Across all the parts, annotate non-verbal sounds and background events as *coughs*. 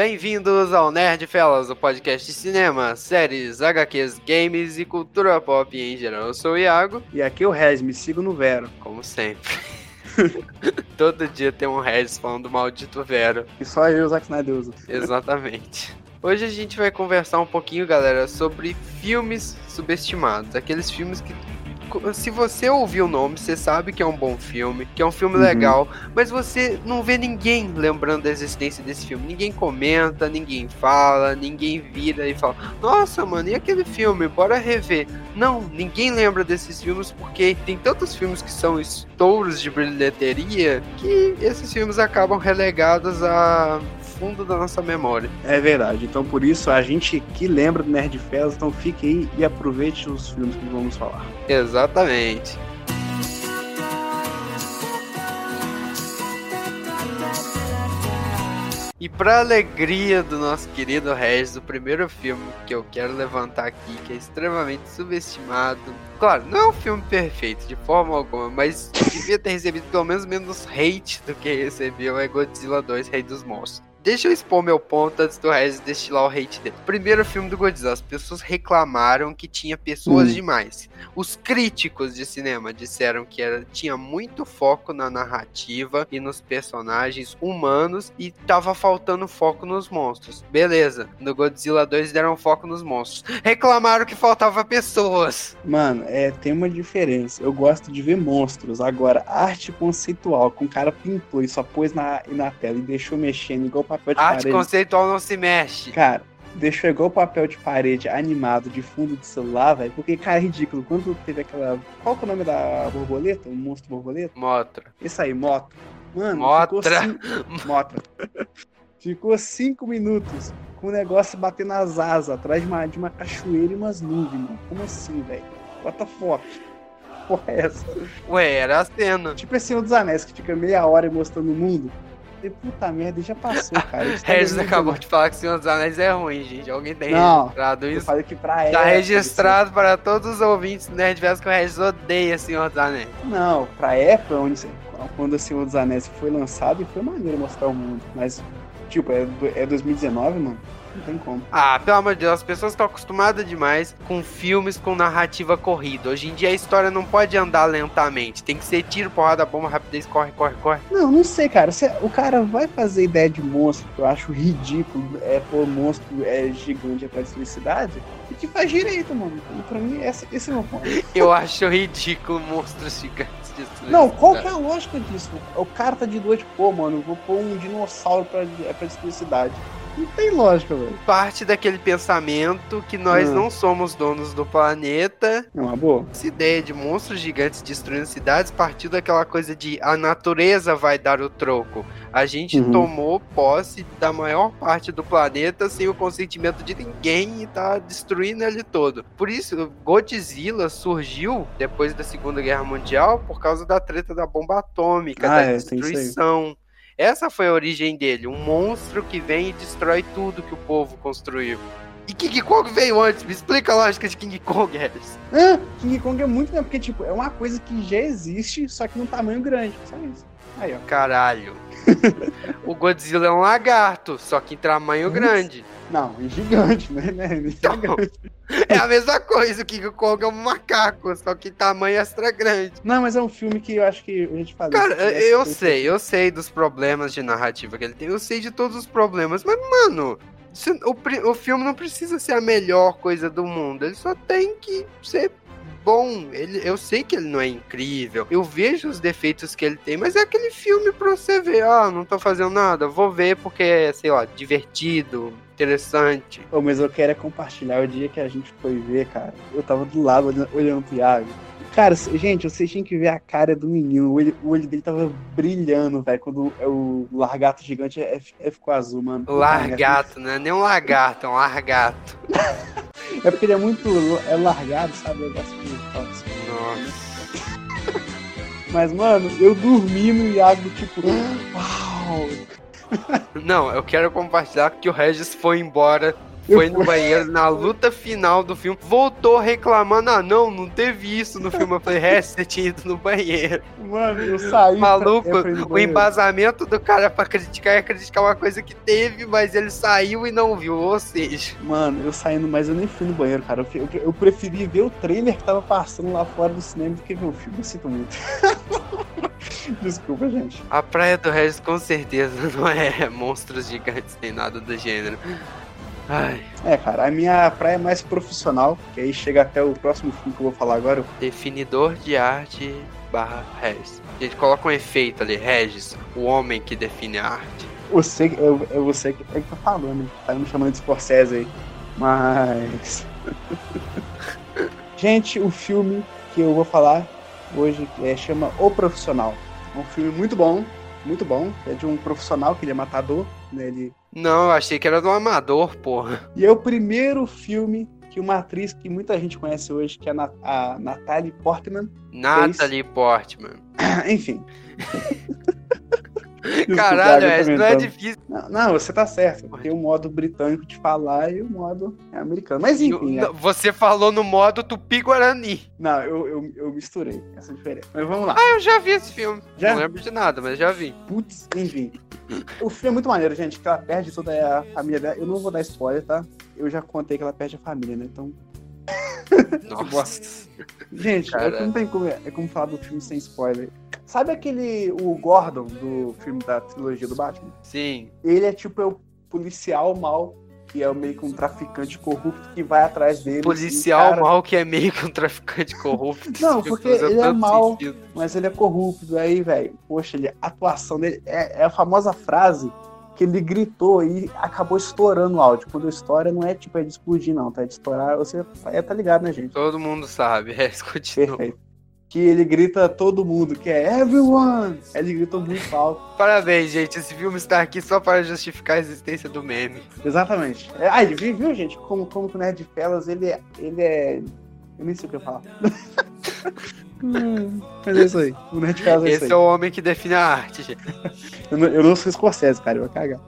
Bem-vindos ao Nerd Fellas, o podcast de cinema, séries, HQs, games e cultura pop em geral. Eu sou o Iago. E aqui é o Rez, me siga no Vero. Como sempre. *laughs* Todo dia tem um Regis falando do maldito Vero. E só eu, Zack Snyder usa. *laughs* Exatamente. Hoje a gente vai conversar um pouquinho, galera, sobre filmes subestimados. Aqueles filmes que se você ouvir o nome, você sabe que é um bom filme, que é um filme uhum. legal, mas você não vê ninguém lembrando da existência desse filme. Ninguém comenta, ninguém fala, ninguém vira e fala: Nossa, mano, e aquele filme? Bora rever. Não, ninguém lembra desses filmes porque tem tantos filmes que são estouros de bilheteria que esses filmes acabam relegados a fundo da nossa memória. É verdade. Então, por isso, a gente que lembra do Nerd Fest, então fique aí e aproveite os filmes que vamos falar. Exatamente. E para alegria do nosso querido Regis, o primeiro filme que eu quero levantar aqui, que é extremamente subestimado. Claro, não é um filme perfeito de forma alguma, mas devia ter recebido pelo menos menos hate do que recebeu é Godzilla 2 Rei dos Monstros. Deixa eu expor meu ponto antes do Regis destilar o hate dele. Primeiro filme do Godzilla, as pessoas reclamaram que tinha pessoas hum. demais. Os críticos de cinema disseram que era, tinha muito foco na narrativa e nos personagens humanos e tava faltando foco nos monstros. Beleza, no Godzilla 2 deram foco nos monstros. Reclamaram que faltava pessoas. Mano, é, tem uma diferença. Eu gosto de ver monstros. Agora, arte conceitual, com o cara pintou e só pôs na, na tela e deixou mexendo igual papel de Arte parede. conceitual não se mexe. Cara, deixou igual o papel de parede animado de fundo de celular, velho. Porque, cara, é ridículo. Quando teve aquela. Qual que é o nome da borboleta? O monstro borboleta? Motra. Isso aí, moto. Mano, Motra. Ficou *laughs* Motra. ficou cinco minutos com o negócio batendo nas asas atrás de uma, de uma cachoeira e umas nuvens, mano. Como assim, velho? What the fuck? Porra é essa? Ué, era a cena. Tipo esse Senhor dos Anéis, que fica meia hora mostrando o mundo. Falei, puta merda, já passou, *laughs* cara. Regis acabou de falar que Senhor dos Anéis é ruim, gente. Alguém tem não, registrado isso? Eu falei que pra ela. Tá registrado para todos os ouvintes do Nerdverso que o Regis odeia Senhor dos Anéis. Não, pra época onde, quando o Senhor dos Anéis foi lançado, foi maneiro mostrar o mundo. Mas, tipo, é, é 2019, mano. Não tem como. Ah, pelo amor de Deus, as pessoas estão acostumadas demais com filmes com narrativa corrida. Hoje em dia a história não pode andar lentamente. Tem que ser tiro, porrada, bomba, rapidez, corre, corre, corre. Não, não sei, cara. o cara vai fazer ideia de monstro, que eu acho ridículo, é pôr monstro é gigante pra felicidade, e que faz direito, mano. E pra mim, esse, esse é o meu ponto. *laughs* eu acho ridículo monstros gigantes. Não, qual que é a lógica disso? O cara tá de noite, pô, mano, vou pôr um dinossauro pra, pra destruir cidade. Não tem lógica, velho. Parte daquele pensamento que nós hum. não somos donos do planeta. É uma boa. Essa ideia de monstros gigantes destruindo cidades partiu daquela coisa de a natureza vai dar o troco. A gente uhum. tomou posse da maior parte do planeta sem o consentimento de ninguém e tá destruindo ele todo. Por isso, Godzilla surgiu depois da Segunda Guerra Mundial por causa da treta da bomba atômica, ah, da é, destruição. Essa foi a origem dele, um monstro que vem e destrói tudo que o povo construiu. E King Kong veio antes, me explica a lógica de King Kong, Harris. Ah, King Kong é muito, né? Porque, tipo, é uma coisa que já existe, só que num tamanho grande. Só isso. Aí, ó. Caralho. O Godzilla é um lagarto, só que em tamanho grande. Não, é gigante, né? É então, é a mesma coisa, o King Kong é um macaco, só que tamanho extra grande. Não, mas é um filme que eu acho que a gente faz. Cara, eu sei, eu sei dos problemas de narrativa que ele tem, eu sei de todos os problemas, mas, mano, o, o filme não precisa ser a melhor coisa do mundo, ele só tem que ser bom. Ele, eu sei que ele não é incrível. Eu vejo os defeitos que ele tem, mas é aquele filme pra você ver. Ah, não tô fazendo nada. Vou ver porque é, sei lá, divertido, interessante. Pô, mas eu quero é compartilhar o dia que a gente foi ver, cara. Eu tava do lado olhando, olhando pro Iago. Cara, gente, vocês tinham que ver a cara do menino. O olho, o olho dele tava brilhando, velho. Quando o largato gigante é, é, ficou azul, mano. Largato, né? Nem um lagarto, é um largato. *laughs* é porque ele é muito. É largado, sabe? Eu gosto de. Nossa. Mas, mano, eu dormi no Iago, tipo. *gasps* Uau! Não, eu quero compartilhar que o Regis foi embora foi no banheiro na luta final do filme, voltou reclamando: ah, não, não teve isso no filme. Eu falei: é, você tinha ido no banheiro. Mano, eu saí. Maluco, o embasamento do cara pra criticar é criticar uma coisa que teve, mas ele saiu e não viu. Ou seja. Mano, eu saindo, mas eu nem fui no banheiro, cara. Eu, eu, eu preferi ver o trailer que tava passando lá fora do cinema do que ver o filme. Eu sinto muito. *laughs* Desculpa, gente. A Praia do Regis com certeza *laughs* não é monstros gigantes nem nada do gênero. Ai. É, cara, a minha praia é mais profissional, que aí chega até o próximo filme que eu vou falar agora. Definidor de arte barra Regis. A gente coloca um efeito ali, Regis, o homem que define a arte. Você, eu, eu você que tá falando, tá me chamando de Scorsese aí. Mas. *laughs* gente, o filme que eu vou falar hoje é, chama O Profissional. É um filme muito bom, muito bom. É de um profissional que ele é matador, né? Ele... Não, eu achei que era do amador, porra. E é o primeiro filme que uma atriz que muita gente conhece hoje, que é a, a Natalie Portman. Natalie fez... Portman. *coughs* Enfim. *laughs* Caralho, é, não é difícil. Não, não, você tá certo. Tem o modo britânico de falar e o modo americano. Mas enfim. Eu, é. Você falou no modo tupi-guarani. Não, eu, eu, eu, misturei essa diferença. Mas vamos lá. Ah, eu já vi esse filme. Já? Não lembro de nada, mas já vi. Putz, enfim. o filme é muito maneiro, gente, que ela perde toda a família dela. Eu não vou dar spoiler, tá? Eu já contei que ela perde a família, né? Então. Nossa. Gente, é não tem como, é como falar do filme sem spoiler. Sabe aquele. O Gordon do filme da trilogia do Batman? Sim. Ele é tipo é o policial mal que é meio que um traficante corrupto que vai atrás dele. Policial cara... mal que é meio que um traficante corrupto. Não, porque ele é mal, sentido. mas ele é corrupto. Aí, velho, poxa, ele, a atuação dele é, é, a famosa frase que ele gritou e acabou estourando o áudio. Quando estoura, não é tipo é de explodir, não, tá? É de estourar, você é, tá ligado, né, gente? Todo mundo sabe, *laughs* é, continua. Perfeito que ele grita todo mundo, que é everyone. Ele grita muito alto. Parabéns, gente. Esse filme está aqui só para justificar a existência do meme. Exatamente. É, ah, viu, viu, gente? Como, como que o Nerd Fellas, ele é, ele é. Eu nem sei o que eu falar. *laughs* hum, *laughs* mas é isso aí. O Nerd Fellas é Esse isso é o homem que define a arte, gente. eu, não, eu não sou Scorsese, cara. Eu vou cagar.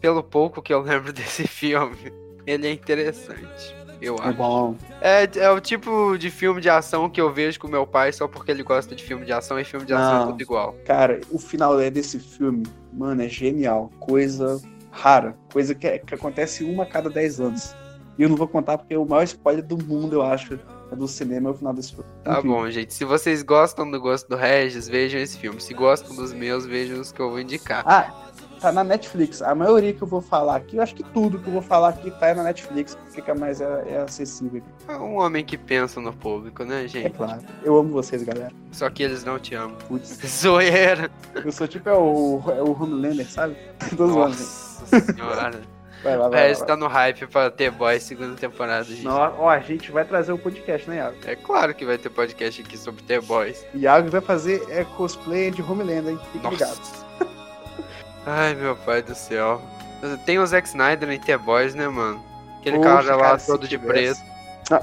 Pelo pouco que eu lembro *laughs* desse filme, ele é interessante eu é acho. Bom. É, é o tipo de filme de ação que eu vejo com meu pai só porque ele gosta de filme de ação e filme de ação é tudo igual. Cara, o final é desse filme, mano, é genial. Coisa rara. Coisa que, que acontece uma a cada 10 anos. E eu não vou contar porque é o maior spoiler do mundo, eu acho, é do cinema é o final desse filme. Tá Enfim. bom, gente. Se vocês gostam do gosto do Regis, vejam esse filme. Se gostam dos meus, vejam os que eu vou indicar. Ah, tá na Netflix. A maioria que eu vou falar aqui, eu acho que tudo que eu vou falar aqui tá na Netflix, fica mais é, é acessível. É um homem que pensa no público, né, gente? É claro. Eu amo vocês, galera. Só que eles não te amam. Putz. *laughs* Zoeira. Eu sou tipo é o, é o Homelander, sabe? *laughs* Todos Nossa senhora. Vai lá, vai, é, está no hype pra ter boy segunda temporada. Gente. Não, ó, a gente vai trazer o um podcast, né, Iago? É claro que vai ter podcast aqui sobre The Boys. Iago vai fazer é, cosplay de Homelander, hein? Fique ligado. *laughs* Ai, meu pai do céu. Tem o Zack Snyder em The Boys, né, mano? Aquele Poxa, cara lá todo de preto. Ah,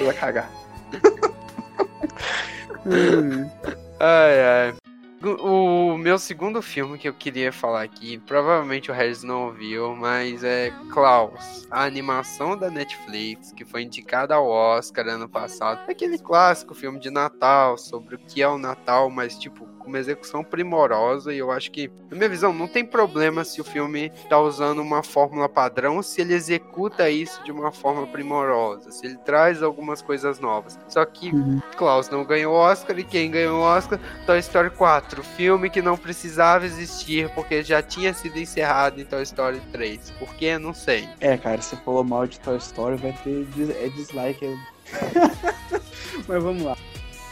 ia cagar. *laughs* ai, ai. O meu segundo filme que eu queria falar aqui, provavelmente o Regis não ouviu, mas é Klaus, a animação da Netflix que foi indicada ao Oscar ano passado. Aquele clássico filme de Natal sobre o que é o Natal, mas tipo uma execução primorosa e eu acho que, na minha visão, não tem problema se o filme tá usando uma fórmula padrão, se ele executa isso de uma forma primorosa, se ele traz algumas coisas novas. Só que uhum. Klaus não ganhou Oscar e quem ganhou Oscar? Toy Story 4, filme que não precisava existir porque já tinha sido encerrado em Toy Story 3. Por quê? Não sei. É, cara, você falou mal de Toy Story, vai ter é dislike. *laughs* Mas vamos lá.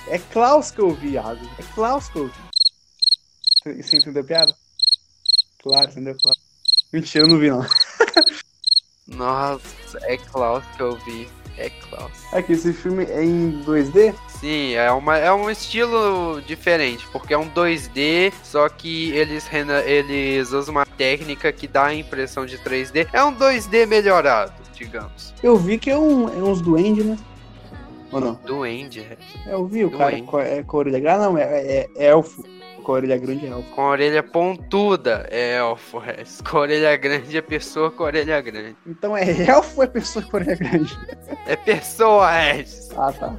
É Klaus que eu vi, Iago. É Klaus que eu vi. Você entendeu a piada? Claro, entendeu? Claro. Mentira, eu não vi, não. Nossa, é Klaus que eu vi. É Klaus. Aqui, esse filme é em 2D? Sim, é, uma, é um estilo diferente, porque é um 2D, só que eles, eles usam uma técnica que dá a impressão de 3D. É um 2D melhorado, digamos. Eu vi que é, um, é uns duende, né? Ou não? Duende, é. Eu vi o cara com, é, com a orelha grande, não, é, é, é elfo Com a orelha grande é elfo. Com a orelha pontuda é elfo, Regis. *laughs* Com a orelha grande é pessoa com a orelha grande. Então é *laughs* elfo ou é pessoa com a orelha grande? É pessoa, Regis. Ah, tá.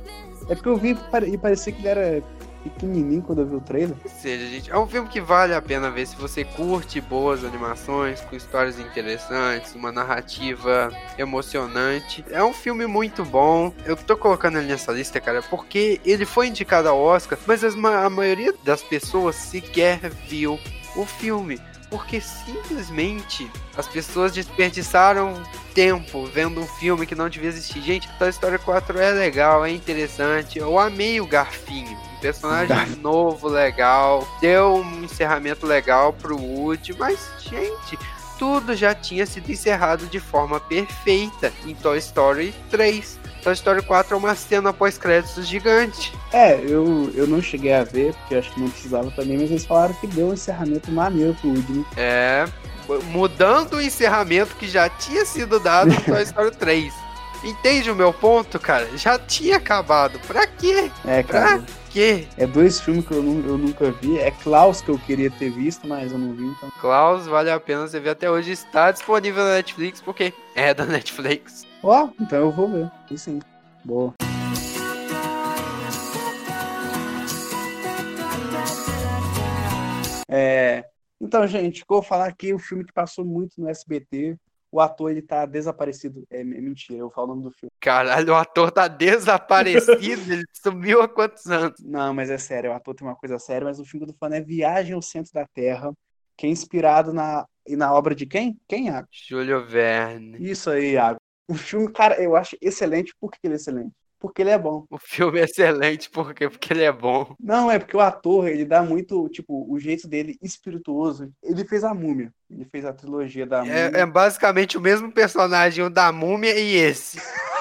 É porque eu vi e parecia que ele era pequenininho quando eu vi o trailer. Ou seja, gente, é um filme que vale a pena ver se você curte boas animações, com histórias interessantes, uma narrativa emocionante. É um filme muito bom. Eu tô colocando ele nessa lista, cara, porque ele foi indicado ao Oscar, mas a maioria das pessoas sequer viu o filme porque simplesmente as pessoas desperdiçaram tempo vendo um filme que não devia existir. Gente, Toy Story 4 é legal, é interessante. Eu amei o Garfinho. Um personagem novo, legal. Deu um encerramento legal pro Woody, mas, gente, tudo já tinha sido encerrado de forma perfeita em Toy Story 3. Toy Story 4 é uma cena pós-créditos gigante. É, eu, eu não cheguei a ver, porque acho que não precisava também, mas eles falaram que deu um encerramento maneiro pro Woody. É, mudando o encerramento que já tinha sido dado no Toy Story *laughs* 3. Entende o meu ponto, cara? Já tinha acabado. Pra quê? É, cara. Pra quê? É dois filmes que eu, eu nunca vi. É Klaus que eu queria ter visto, mas eu não vi, então. Klaus vale a pena você ver até hoje. Está disponível na Netflix, porque é da *laughs* Netflix. Ó, oh, então eu vou ver. E sim. Boa. É, então, gente, vou falar aqui o filme que passou muito no SBT. O ator, ele tá desaparecido. É, é mentira, eu falo o nome do filme. Caralho, o ator tá desaparecido, ele *laughs* sumiu há quantos anos? Não, mas é sério, o ator tem uma coisa séria, mas o filme do fã é Viagem ao Centro da Terra, que é inspirado na, na obra de quem? Quem, Iago? Júlio Verne. Isso aí, Iago. O filme, cara, eu acho excelente. Por que ele é excelente? Porque ele é bom. O filme é excelente porque, porque ele é bom. Não, é porque o ator, ele dá muito, tipo, o jeito dele espirituoso. Ele fez a múmia. Ele fez a trilogia da múmia. É, é basicamente o mesmo personagem, o da múmia e esse. *laughs*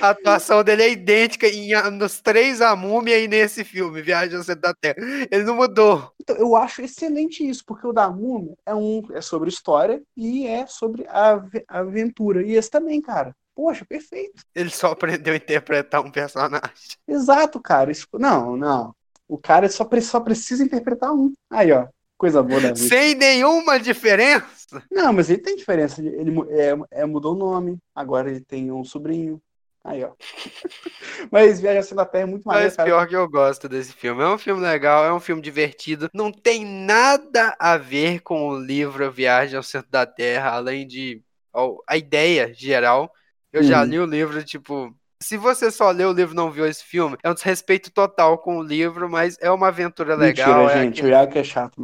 A atuação dele é idêntica em, nos três A Múmia e nesse filme, Viagem ao Centro da Terra. Ele não mudou. Então, eu acho excelente isso, porque o da Múmia é, um, é sobre história e é sobre a, a aventura. E esse também, cara. Poxa, perfeito. Ele só aprendeu a interpretar um personagem. Exato, cara. Isso, não, não. O cara só, só precisa interpretar um. Aí, ó. Coisa boa da vida. Sem nenhuma diferença? Não, mas ele tem diferença. Ele, ele é, é, mudou o nome. Agora ele tem um sobrinho. Aí, ó. *laughs* Mas Viajação da Terra é muito mais. Mas pior que eu gosto desse filme. É um filme legal, é um filme divertido. Não tem nada a ver com o livro Viagem ao Centro da Terra, além de ó, a ideia geral. Eu já uhum. li o livro, tipo. Se você só leu o livro e não viu esse filme, é um desrespeito total com o livro, mas é uma aventura legal. Mentira, é gente, aquele... o Iago é chato.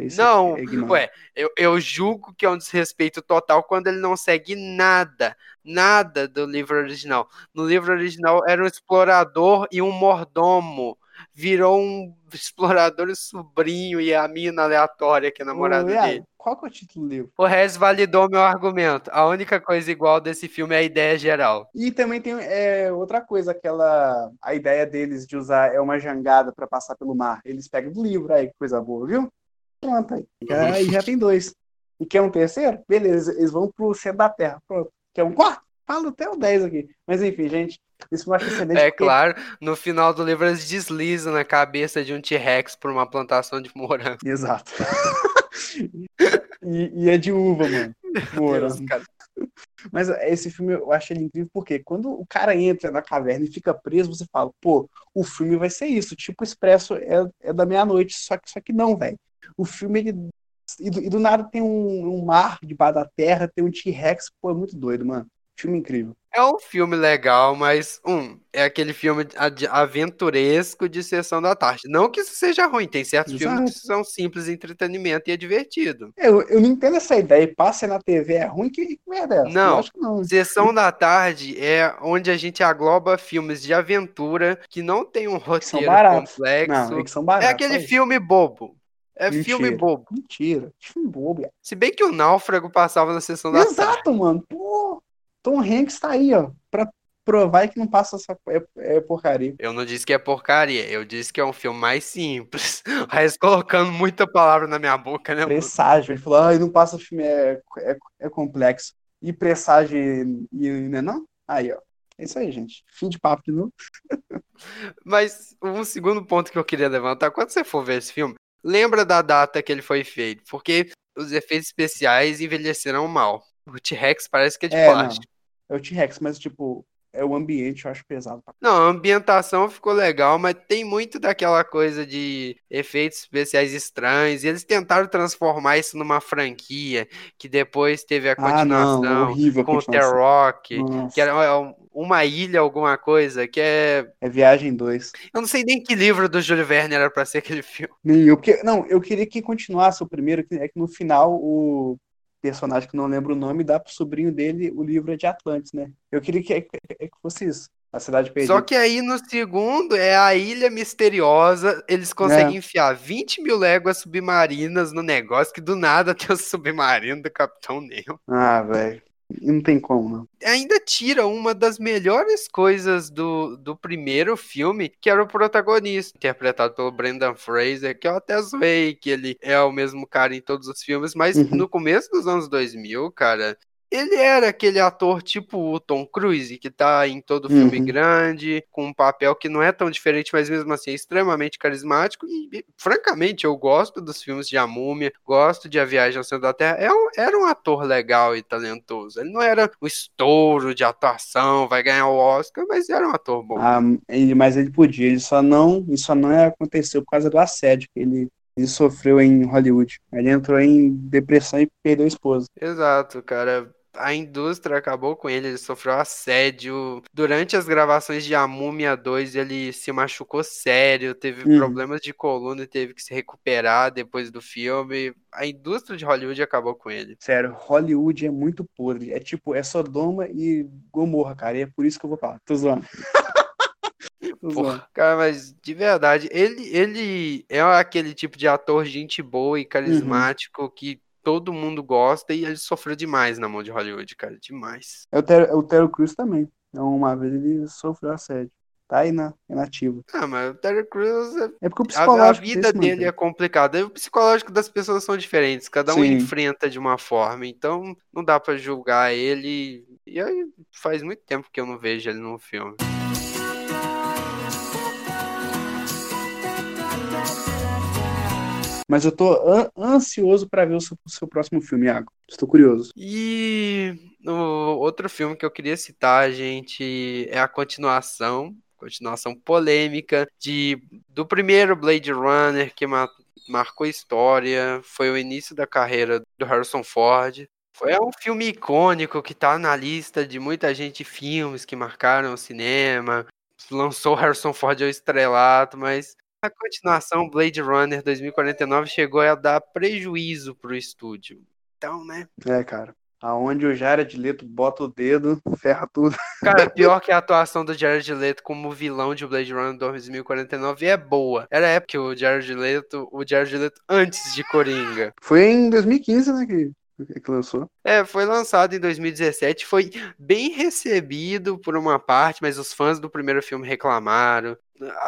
Isso não, é ué, eu, eu julgo que é um desrespeito total quando ele não segue nada, nada do livro original. No livro original era um explorador e um mordomo. Virou um *laughs* explorador e sobrinho e a mina aleatória que é namorada Ô, dele. Qual que é o título do livro? O Rez validou meu argumento. A única coisa igual desse filme é a ideia geral. E também tem é, outra coisa, aquela. A ideia deles de usar é uma jangada para passar pelo mar. Eles pegam do livro aí, que coisa boa, viu? Pronto, aí. Aí já tem dois. E quer um terceiro? Beleza, eles vão pro centro da Terra. Pronto. Quer um quarto? Falo até o 10 aqui. Mas enfim, gente, isso eu acho excelente. É porque... claro, no final do livro eles deslizam na cabeça de um T-Rex por uma plantação de morango. Exato. *laughs* e, e, é de uva, mano. Morango. Mas esse filme eu acho ele incrível porque quando o cara entra na caverna e fica preso, você fala, pô, o filme vai ser isso. Tipo, Expresso é, é da meia-noite, só que, só que não, velho o filme ele e do, e do, nada tem um, um mar debaixo da terra, tem um T-Rex, pô, é muito doido, mano. Filme incrível. É um filme legal, mas, um, é aquele filme aventuresco de sessão da tarde. Não que isso seja ruim, tem certos Exato. filmes que são simples entretenimento e é divertido. Eu, eu não entendo essa ideia, passa na TV é ruim, que merda é essa? Não, acho que não, sessão da tarde é onde a gente agloba filmes de aventura que não tem um roteiro complexo. Não, é, são baratos, é aquele filme bobo. É Mentira. filme bobo. Mentira. Filme bobo. Se bem que o Náufrago passava na sessão da Exato, tarde. mano. Pô, Tom Hanks tá aí, ó. Pra provar que não passa essa é, é, porcaria. Eu não disse que é porcaria, eu disse que é um filme mais simples. *laughs* Mas colocando muita palavra na minha boca, né? Presságio. Ele falou, ah, não passa filme, é, é, é complexo. E presságio, e, né, não? Aí, ó. É isso aí, gente. Fim de papo de novo. *laughs* Mas um segundo ponto que eu queria levantar, quando você for ver esse filme, lembra da data que ele foi feito, porque os efeitos especiais envelheceram mal. O T-Rex parece que é de É, plástico. É o T-Rex, mas tipo, é o ambiente, eu acho pesado. Não, a ambientação ficou legal, mas tem muito daquela coisa de efeitos especiais estranhos. E eles tentaram transformar isso numa franquia, que depois teve a Ah, não, continuação horrível com o The continuação. Rock, Nossa, que era um- uma ilha, alguma coisa, que é. É Viagem 2. Eu não sei nem que livro do Júlio Verne era pra ser aquele filme. Nem eu, porque, não, eu queria que continuasse o primeiro, que é que no final o personagem que não lembro o nome dá pro sobrinho dele o livro é de Atlantis, né? Eu queria que, que, que fosse isso, a cidade perdida. Só que aí no segundo é a ilha misteriosa. Eles conseguem enfiar 20 mil léguas submarinas no negócio, que do nada tem o submarino do Capitão Nemo. Ah, velho, não tem como, não. ainda tira uma das melhores coisas do, do primeiro filme, que era o protagonista, interpretado pelo Brendan Fraser, que eu até zoei que ele é o mesmo cara em todos os filmes, mas Uhum. no começo dos anos 2000, cara, ele era aquele ator tipo o Tom Cruise, que tá em todo filme Uhum. grande, com um papel que não é tão diferente, mas mesmo assim é extremamente carismático. E, e, francamente, eu gosto dos filmes de A Múmia, gosto de A Viagem ao Centro da Terra. É um- era um ator legal e talentoso. Ele não era o estouro de atuação, vai ganhar o Oscar, mas era um ator bom. Ah, ele, mas ele podia, ele só não, isso só não aconteceu por causa do assédio que ele, ele sofreu em Hollywood. Ele entrou em depressão e perdeu a esposa. Exato, cara. A indústria acabou com ele, ele sofreu assédio. Durante as gravações de A Múmia 2, ele se machucou sério, teve Uhum. problemas de coluna e teve que se recuperar depois do filme. A indústria de Hollywood acabou com ele. Sério, Hollywood é muito podre. É tipo, é Sodoma e Gomorra, cara. E é por isso que eu vou falar. Tô zoando. *laughs* Porra, cara, mas de verdade, ele, ele é aquele tipo de ator gente boa e carismático que todo mundo gosta e ele sofreu demais na mão de Hollywood, cara, demais. É o Ter, o Terry Crews também. Então, uma vez ele sofreu assédio. Tá aí na, inativa. Ah, mas o Terry Crews, é- É porque o a, a psicológico vida dele é complicada. E o psicológico das pessoas são diferentes, cada um Sim. enfrenta de uma forma, então não dá pra julgar ele. E aí faz muito tempo que eu não vejo ele no filme. Mas eu tô an- ansioso pra ver o seu, o seu próximo filme, Iago. Estou curioso. E o outro filme que eu queria citar, gente, é a continuação, continuação polêmica de do primeiro Blade Runner que ma- marcou história, foi o início da carreira do Harrison Ford. Foi um filme icônico que tá na lista de muita gente filmes que marcaram o cinema. Lançou Harrison Ford ao estrelato, mas a continuação Blade Runner 2049 chegou a dar prejuízo pro estúdio. Então, né? É, cara. Aonde o Jared Leto bota o dedo, ferra tudo. Cara, *laughs* pior que a atuação do Jared Leto como vilão de Blade Runner 2049 é boa. Era a época que o Jared Leto, o Jared Leto antes de Coringa. Foi em 2015, né, que, que lançou. É, foi lançado em 2017, foi bem recebido por uma parte, mas os fãs do primeiro filme reclamaram.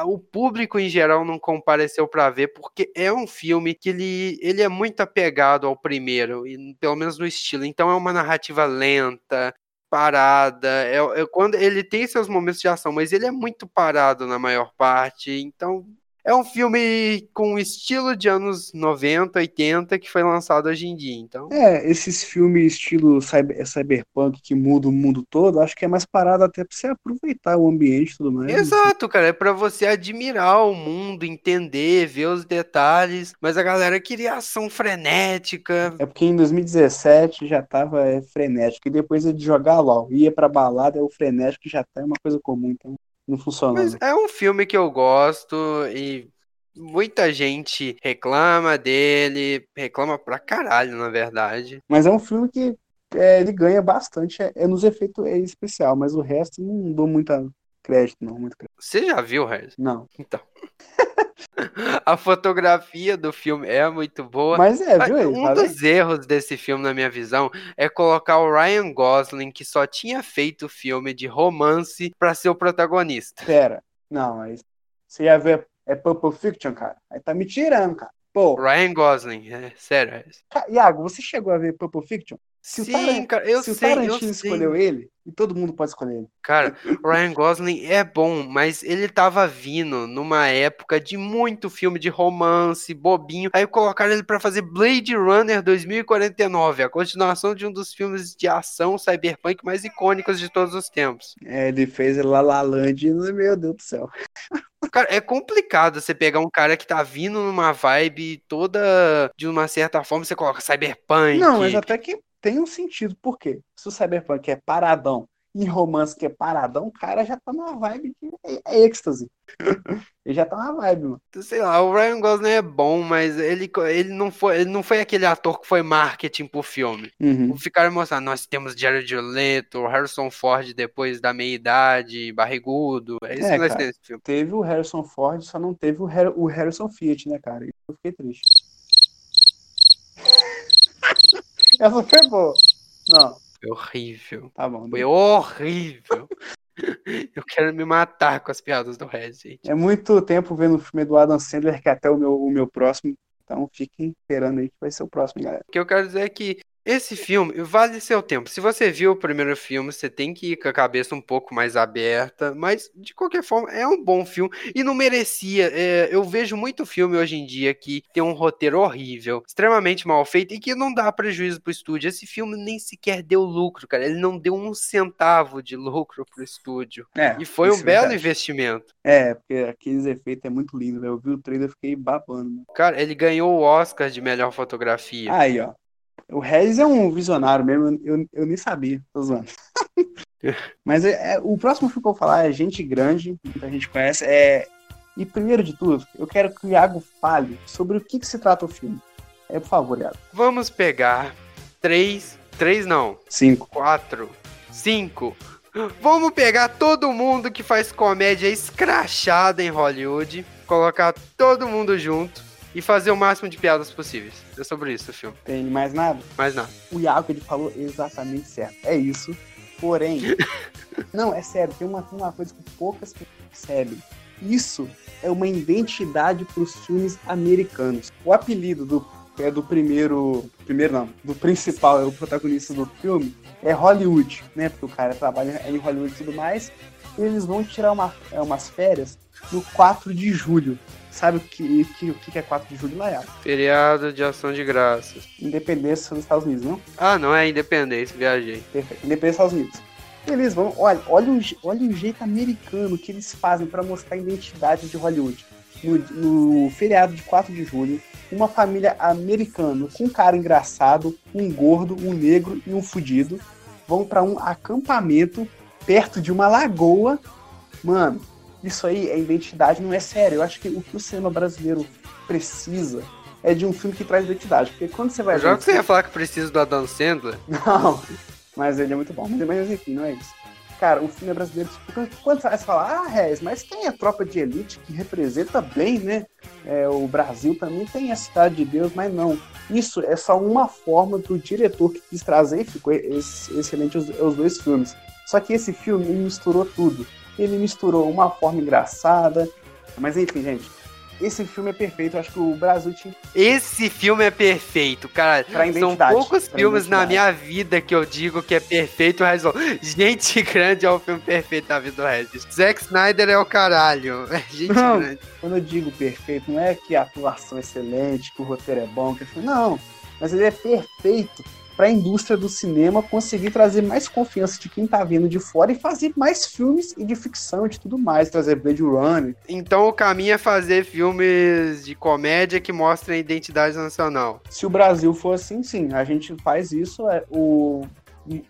O público em geral não compareceu pra ver porque é um filme que ele, ele é muito apegado ao primeiro, e pelo menos no estilo. Então é uma narrativa lenta, parada. É, é quando ele tem seus momentos de ação, mas ele é muito parado na maior parte. Então é um filme com estilo de anos 90, 80 que foi lançado hoje em dia. Então É, esses filmes estilo cyber, cyberpunk que muda o mundo todo, acho que é mais parado até pra você aproveitar o ambiente e tudo mais. Exato, cara, é pra você admirar o mundo, entender, ver os detalhes, mas a galera queria ação frenética. É porque em 2017 já tava é, frenético, e depois de jogar LOL, ia pra balada, é o frenético já tá é uma coisa comum, então não funciona. Mas não. é um filme que eu gosto e muita gente reclama dele, reclama pra caralho, na verdade. Mas é um filme que é, ele ganha bastante, é, é nos efeitos é especial, mas o resto não dou muita crédito, não, muito crédito. Você já viu, Harry? Não. Então. *laughs* *laughs* A fotografia do filme é muito boa. Mas é, viu? Um Falei? dos erros desse filme, na minha visão, é colocar o Ryan Gosling, que só tinha feito filme de romance, pra ser o protagonista. Pera, não, mas você ia ver, é Pulp Fiction, cara. Aí tá me tirando, cara. Pô, Ryan Gosling, é sério. Ca- Iago, você chegou a ver Pulp Fiction? Se o Sim, Taran- cara, eu Se o sei, eu Tarantino sei. escolheu ele, e todo mundo pode escolher ele. Cara, o Ryan Gosling é bom, mas ele tava vindo numa época de muito filme de romance, bobinho. Aí colocaram ele pra fazer Blade Runner 2049, a continuação de um dos filmes de ação cyberpunk mais icônicos de todos os tempos. É, ele fez La La Land, e, meu Deus do céu. Cara, é complicado você pegar um cara que tá vindo numa vibe toda de uma certa forma, você coloca cyberpunk. Não, mas até que tem um sentido. Por quê? Se o Cyberpunk é paradão e romance que é paradão, o cara já tá numa vibe de é, é êxtase. *laughs* ele já tá na vibe, mano. Sei lá, o Ryan Gosling é bom, mas ele, ele, não foi, ele não foi aquele ator que foi marketing pro filme. Uhum. Ficaram mostrando, nós temos Jared Leto, Harrison Ford depois da meia-idade, barrigudo. É isso É, que nós cara. temos filme. Teve o Harrison Ford, só não teve o, Har- o Harrison Fiat, né, cara? Eu fiquei triste. *laughs* Essa foi boa. Não, Foi horrível. tá bom. Foi horrível. *laughs* Eu quero me matar com as piadas do Red, gente. É muito tempo vendo o filme do Adam Sandler, que é até o meu, o meu próximo. Então fiquem esperando aí que vai ser o próximo, galera. O que eu quero dizer é que esse filme vale seu tempo. Se você viu o primeiro filme, você tem que ir com a cabeça um pouco mais aberta, mas de qualquer forma é um bom filme e não merecia. É, eu vejo muito filme hoje em dia que tem um roteiro horrível, extremamente mal feito e que não dá prejuízo pro estúdio. Esse filme nem sequer deu lucro, cara. Ele não deu um centavo de lucro pro estúdio. É, E foi um é belo verdade. investimento. É, porque aqueles efeitos é muito lindo, velho. Eu vi o trailer e fiquei babando. Né? Cara, ele ganhou o Oscar de melhor fotografia. Aí, ó. O Regis é um visionário mesmo, eu, eu nem sabia, tô zoando. *laughs* Mas é, é- o próximo filme que eu vou falar é Gente Grande, muita gente conhece. É... E primeiro de tudo, eu quero que o Iago fale sobre o que, que se trata o filme. É, por favor, Iago. Vamos pegar três, três não, Cinco. quatro, cinco. Vamos pegar todo mundo que faz comédia escrachada em Hollywood, colocar todo mundo junto e fazer o máximo de piadas possíveis. É sobre isso o filme. Tem mais nada? Mais nada. O Iago, ele falou exatamente certo. É isso. Porém, *laughs* não, é sério, tem uma, uma coisa que poucas pessoas percebem. Isso é uma identidade para os filmes americanos. O apelido do, é do primeiro. Primeiro não, do principal, é o protagonista do filme, é Hollywood, né? Porque o cara trabalha em Hollywood e tudo mais. E eles vão tirar uma, é, umas férias no 4 de julho. Sabe o que, que, o que é 4 de julho lá? Iago? Feriado de ação de graças. Independência dos Estados Unidos, não? Ah, não é independência, viajei. Perfeito. Independência dos Estados Unidos. Eles vão, olha, olha o, olha o jeito americano que eles fazem para mostrar a identidade de Hollywood. No, no feriado de 4 de julho, uma família americana com um cara engraçado, um gordo, um negro e um fudido vão para um acampamento perto de uma lagoa. Mano, isso aí é identidade, não é sério. Eu acho que o que o cinema brasileiro precisa é de um filme que traz identidade. Porque quando você vai Eu já que você ia falar que precisa do Adam Sandler. *laughs* não, mas ele é muito bom. Mas, enfim, não é isso. Cara, o filme é brasileiro. Quando, você fala, ah, Rez, mas tem a tropa de elite que representa bem, né? É, o Brasil também tem a Cidade de Deus, mas não. Isso é só uma forma do diretor que quis trazer e ficou ex- excelente os, os dois filmes. Só que esse filme misturou tudo. Ele misturou uma forma engraçada. Mas enfim, gente. Esse filme é perfeito. Eu acho que o Brasil tinha Esse filme é perfeito, cara. Pra São poucos filmes na minha vida que eu digo que é perfeito, o. Gente *laughs* Grande é o filme perfeito da vida do Regis. Zack Snyder é o caralho. É *laughs* Gente Não. Grande. Quando eu digo perfeito, não é que a atuação é excelente, que o roteiro é bom, que é... não. Mas ele é perfeito para a indústria do cinema conseguir trazer mais confiança de quem tá vendo de fora e fazer mais filmes e de ficção e de tudo mais, trazer Blade Runner. Então o caminho é fazer filmes de comédia que mostrem a identidade nacional. Se o Brasil for assim, sim, a gente faz isso, é o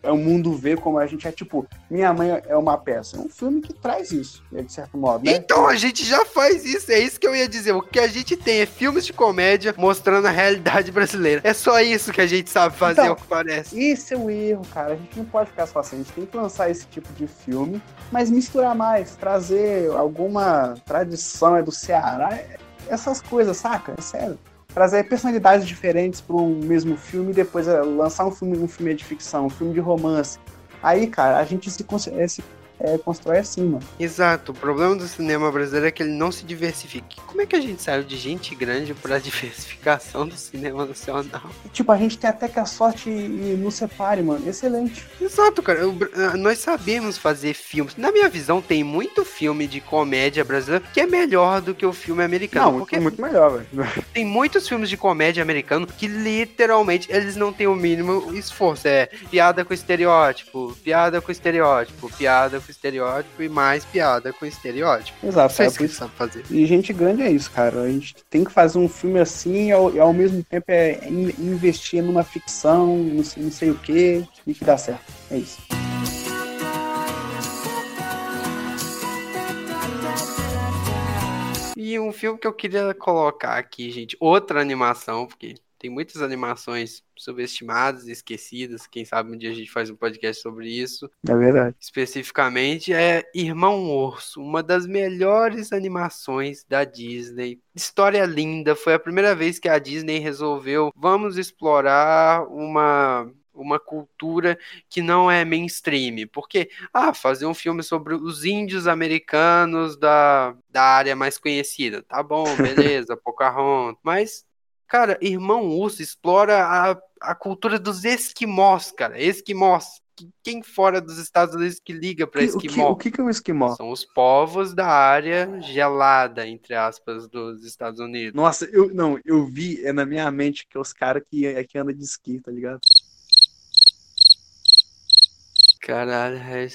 o mundo ver como a gente é tipo, minha mãe é uma peça. É um filme que traz isso, né, de certo modo, né? Então a gente já faz isso, é isso que eu ia dizer. O que a gente tem é filmes de comédia mostrando a realidade brasileira. É só isso que a gente sabe fazer, Então, é o que parece. Esse é o erro, cara. A gente não pode ficar só assim. A gente tem que lançar esse tipo de filme, mas misturar mais, trazer alguma tradição é do Ceará, é- essas coisas, saca? É sério. Trazer personalidades diferentes para um mesmo filme e depois é, lançar um filme, um filme de ficção, um filme de romance. Aí, cara, a gente se, é, se é, constrói assim, mano. Exato. O problema do cinema brasileiro é que ele não se diversifica. Como é que a gente saiu de gente grande pra *laughs* diversificação do cinema nacional? Tipo, a gente tem até que a sorte nos separe, mano. Excelente. Exato, cara. Eu, nós sabemos fazer filmes. Na minha visão, tem muito filme de comédia brasileiro que é melhor do que o filme americano. Não, porque muito melhor, velho. *laughs* Tem muitos filmes de comédia americano que literalmente eles não têm o mínimo esforço. É piada com estereótipo, piada com estereótipo, piada com estereótipo e mais piada com estereótipo. Exato, é isso sabe fazer. E gente grande é isso, cara. A gente tem que fazer um filme assim e ao, e ao mesmo tempo é investir numa ficção, não sei, não sei o que, e que dá certo. É isso. E um filme que eu queria colocar aqui, gente, outra animação, porque tem muitas animações subestimadas, esquecidas. Quem sabe um dia a gente faz um podcast sobre isso. É verdade. Especificamente é Irmão Urso, uma das melhores animações da Disney. História linda, foi a primeira vez que a Disney resolveu vamos explorar uma uma cultura que não é mainstream. Porque, ah, fazer um filme sobre os índios americanos da, da área mais conhecida. Tá bom, *laughs* beleza, Pocahontas. Mas, cara, Irmão Urso explora a, a cultura dos esquimós, cara. Esquimós. Quem fora dos Estados Unidos que liga para esquimó? O que, o que é um esquimó? São os povos da área gelada, entre aspas, dos Estados Unidos. Nossa, eu não, eu vi é na minha mente que os caras que, é, que andam de esqui, tá ligado? Caralho, é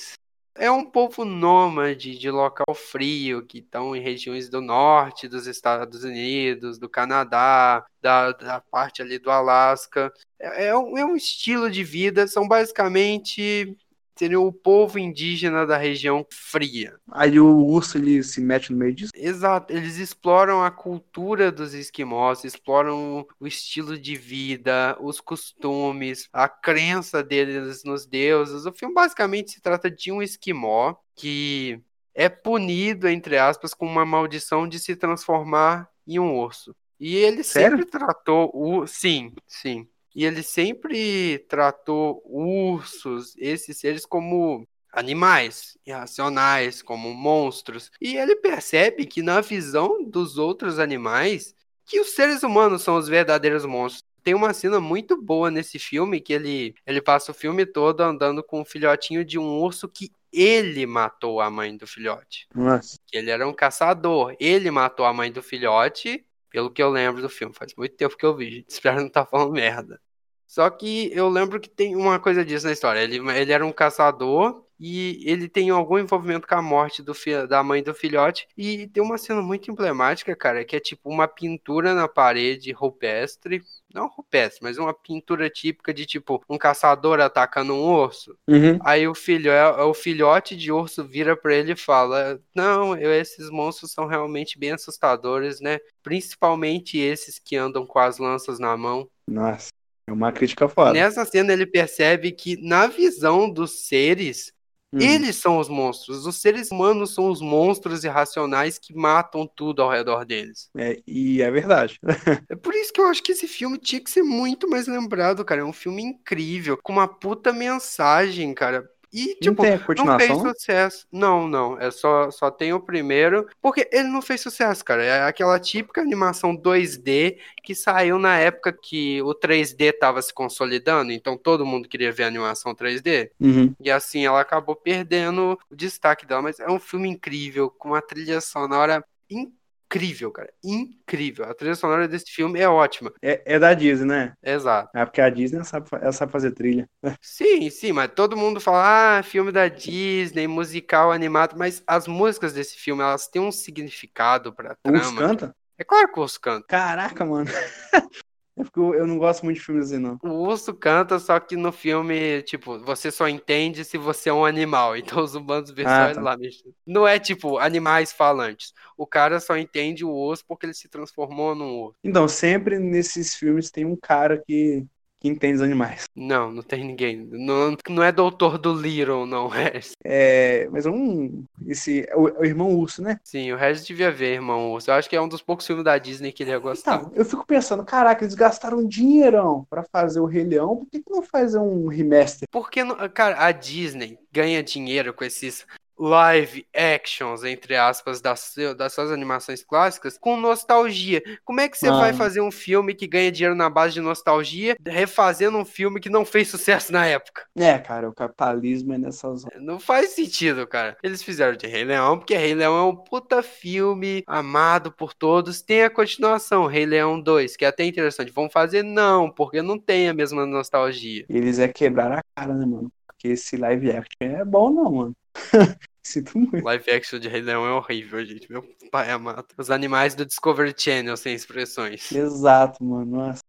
um povo nômade de local frio que estão em regiões do norte dos Estados Unidos, do Canadá, da, da parte ali do Alasca. É, é, um, é um estilo de vida, são basicamente seria o povo indígena da região fria. Aí o urso ele se mete no meio disso? Exato, eles exploram a cultura dos esquimós, exploram o estilo de vida, os costumes, a crença deles nos deuses. O filme basicamente se trata de um esquimó que é punido, entre aspas, com uma maldição de se transformar em um urso. E ele Sério? sempre tratou o. Sim, sim. E ele sempre tratou ursos, esses seres, como animais irracionais, como monstros. E ele percebe que na visão dos outros animais, que os seres humanos são os verdadeiros monstros. Tem uma cena muito boa nesse filme que ele, ele passa o filme todo andando com um filhotinho de um urso que ele matou a mãe do filhote. Nossa. Ele era um caçador. Ele matou a mãe do filhote pelo que eu lembro do filme, faz muito tempo que eu vi, gente. *laughs* Espero não estar tá falando merda. Só que eu lembro que tem uma coisa disso na história. Ele, ele era um caçador e ele tem algum envolvimento com a morte do da mãe do filhote. E tem uma cena muito emblemática, cara, que é tipo uma pintura na parede rupestre. Não rupestre, mas uma pintura típica de tipo um caçador atacando um urso. Uhum. Aí o filho, é, o filhote de urso vira para ele e fala: Não, eu, esses monstros são realmente bem assustadores, né? Principalmente esses que andam com as lanças na mão. Nossa. É uma crítica foda. Nessa cena ele percebe que, na visão dos seres, hum. eles são os monstros. Os seres humanos são os monstros irracionais que matam tudo ao redor deles. É, e é verdade. *laughs* é por isso que eu acho que esse filme tinha que ser muito mais lembrado, cara. É um filme incrível, com uma puta mensagem, cara. E, tipo, não, não fez sucesso. Não, não. É só, só tem o primeiro. Porque ele não fez sucesso, cara. É aquela típica animação 2D que saiu na época que o 3D tava se consolidando. Então todo mundo queria ver a animação 3D. Uhum. E assim ela acabou perdendo o destaque dela. Mas é um filme incrível, com uma trilha sonora incrível incrível, cara. Incrível. A trilha sonora desse filme é ótima. É, é da Disney, né? Exato. É porque a Disney sabe, ela sabe fazer trilha. *laughs* Sim, sim, mas todo mundo fala, ah, filme da Disney, musical, animado, mas as músicas desse filme, elas têm um significado pra trama. Os canta? É claro que os canta. Caraca, mano. *laughs* É porque eu não gosto muito de filmes assim, não. O urso canta, só que no filme, tipo, você só entende se você é um animal. *laughs* Então os humanos vê ah, tá. lá mexendo. Não é tipo animais falantes. O cara só entende o urso porque ele se transformou num urso. Então, sempre nesses filmes tem um cara que que entende os animais. Não, não tem ninguém. Não, não é doutor do Little, não, *laughs* é. É, mas um. Esse. É o, é o, Irmão Urso, né? Sim, o Regis devia ver Irmão Urso. Eu acho que é um dos poucos filmes da Disney que ele ia gostar. Então, eu fico pensando, caraca, eles gastaram um dinheirão pra fazer o Rei Leão, por que, que não fazer um remaster? Porque, cara, a Disney ganha dinheiro com esses live actions, entre aspas, das, das suas animações clássicas com nostalgia. Como é que você vai Mano. fazer um filme que ganha dinheiro na base de nostalgia, refazendo um filme que não fez sucesso na época? É, cara, o capitalismo é nessa zona. Não faz sentido, cara. Eles fizeram de Rei Leão, porque Rei Leão é um puta filme amado por todos. Tem a continuação, Rei Leão 2, que é até interessante. Vão fazer? Não, porque não tem a mesma nostalgia. Eles é quebrar a cara, né, mano? Porque esse live action é bom, não, mano. *laughs* Sinto muito. Live action de Rei Leão é horrível, gente. Meu pai amado. Os animais do Discovery Channel sem expressões. Exato, mano. Nossa.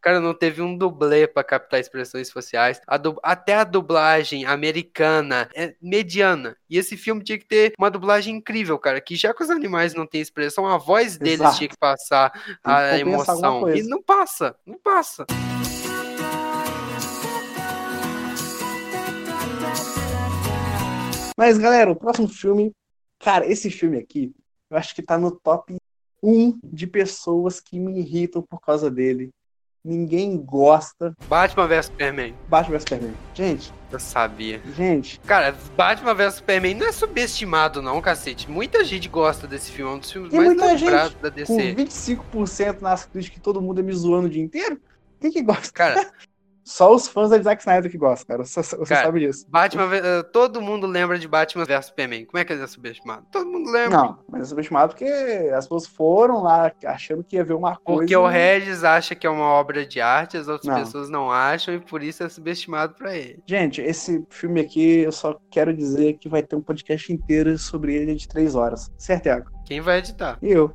Cara, não teve um dublê pra captar expressões faciais. A du- Até a dublagem americana é mediana. E esse filme tinha que ter uma dublagem incrível, cara. Que já que os animais não têm expressão, a voz deles Exato. tinha que passar a emoção. E não passa, não passa. Mas, galera, o próximo filme. Cara, esse filme aqui, eu acho que tá no top 1 de pessoas que me irritam por causa dele. Ninguém gosta. Batman vs Superman. Batman vs Superman. Gente, Eu sabia. gente, Cara, Batman vs Superman não é subestimado, não, cacete. Muita gente gosta desse filme. É um dos filmes Tem mais gente da com DC. 25% nas críticas que todo mundo é me zoando o dia inteiro, quem que gosta? Cara, *laughs* Só os fãs da Zack Snyder que gostam, cara. Você, você Cara, sabe disso. Batman, eh, todo mundo lembra de Batman vs Superman. Como é que ele é subestimado? Todo mundo lembra. Não, mas é subestimado porque as pessoas foram lá achando que ia ver uma coisa. Porque o Regis acha que é uma obra de arte, as outras Não. pessoas não acham e por isso é subestimado pra ele. Gente, esse filme aqui, eu só quero dizer que vai ter um podcast inteiro sobre ele de três horas. Certo, Iago? Quem vai editar? Eu.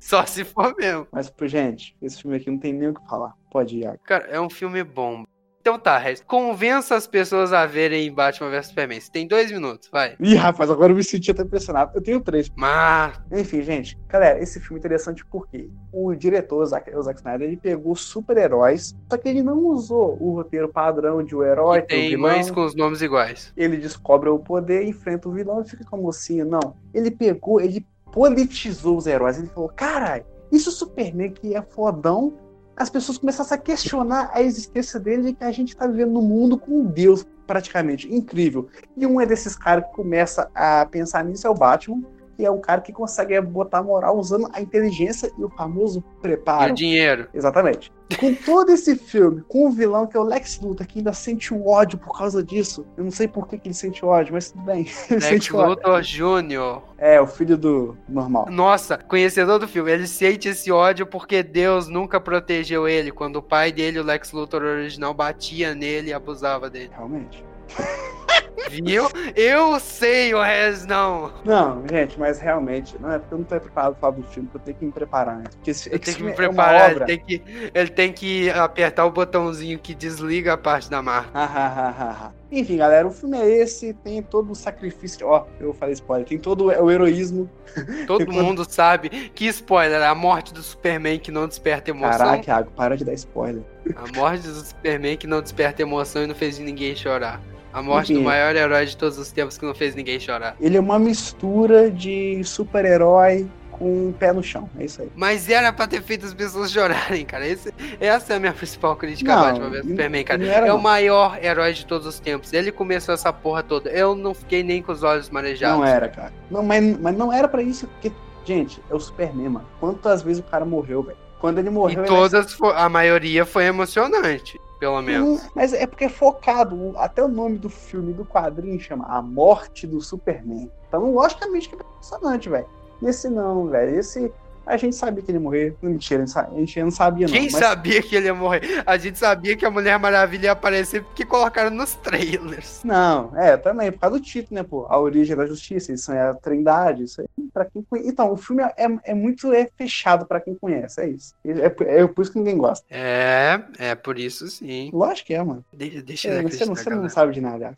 Só se for mesmo. Mas, pô, gente, esse filme aqui não tem nem o que falar. Pode ir, Iago. Cara, é um filme bom. Então tá, Regis. Convença as pessoas a verem Batman vs Superman. Você tem dois minutos, vai. Ih, rapaz, agora eu me senti até impressionado. Eu tenho três. Mas. Enfim, gente, galera, esse filme é interessante porque o diretor, o Zack, o Zack Snyder, ele pegou super-heróis, só que ele não usou o roteiro padrão de o herói, E o tem vilão. mães com os nomes iguais. ele descobre o poder, enfrenta o vilão e fica com a mocinha. Não. Ele pegou, ele politizou os heróis. Ele falou: caralho, isso Superman que é fodão. As pessoas começaram a questionar a existência dele e que a gente tá vivendo num mundo com Deus, praticamente. Incrível. E um é desses caras que começa a pensar nisso é o Batman, que é um cara que consegue botar moral usando a inteligência e o famoso E preparo. o dinheiro. Exatamente. Com todo esse filme, com o vilão que é o Lex Luthor, que ainda sente o ódio por causa disso. Eu não sei por que, que ele sente ódio, mas tudo bem. *laughs* Lex. Luthor Jr. É, o filho do normal. Nossa, conhecedor do filme, ele sente esse ódio porque Deus nunca protegeu ele. Quando o pai dele, o Lex Luthor original, batia nele e abusava dele. Realmente. *laughs* Viu? Eu sei, o Rez não. Não, gente, mas realmente, não é porque eu não tô preparado pra falar do filme, que eu tenho que me preparar, né? Porque esse, Ele esse tem que me é preparar, ele obra. tem que, ele tem que apertar o botãozinho que desliga a parte da marca. Ah, ah, ah, ah, ah. Enfim, galera, o filme é esse, tem todo o sacrifício. Ó, eu falei spoiler, tem todo o heroísmo. *laughs* Todo mundo sabe que spoiler, a morte do Superman que não desperta emoção. Caraca, Iago, para de dar spoiler. A morte do Superman que não desperta emoção e não fez ninguém chorar. A morte Enfim. do maior herói de todos os tempos que não fez ninguém chorar. Ele é uma mistura de super-herói com o pé no chão. É isso aí. Mas era pra ter feito as pessoas chorarem, cara. Esse- essa é a minha principal crítica Não, a Batman vs Superman, cara. não é o não. maior herói de todos os tempos. Ele começou essa porra toda. Eu não fiquei nem com os olhos marejados. Não era, cara. Não, mas, mas não era pra isso, porque, gente, é o Superman, mano. Quantas vezes o cara morreu, velho? Quando ele E morreu, ele todas, fo- a maioria foi emocionante, pelo menos. Hum, Mas é porque é focado. Até o nome do filme, do quadrinho, chama A Morte do Superman. Então, logicamente, que é impressionante, velho. Esse não, velho. Esse. A gente sabia que ele ia morrer. Mentira, a gente não sabia, não. Quem mas- sabia que ele ia morrer? A gente sabia que a Mulher Maravilha ia aparecer porque colocaram nos trailers. Não, é, também, por causa do título, né, pô? A origem da justiça, isso é a trindade, isso aí, pra quem conhece. Então, o filme é, é muito é fechado pra quem conhece, é isso. É, é, é por isso que ninguém gosta. É, é por isso sim. Lógico que é, mano. De- deixa É, eu você não, você não sabe de nada.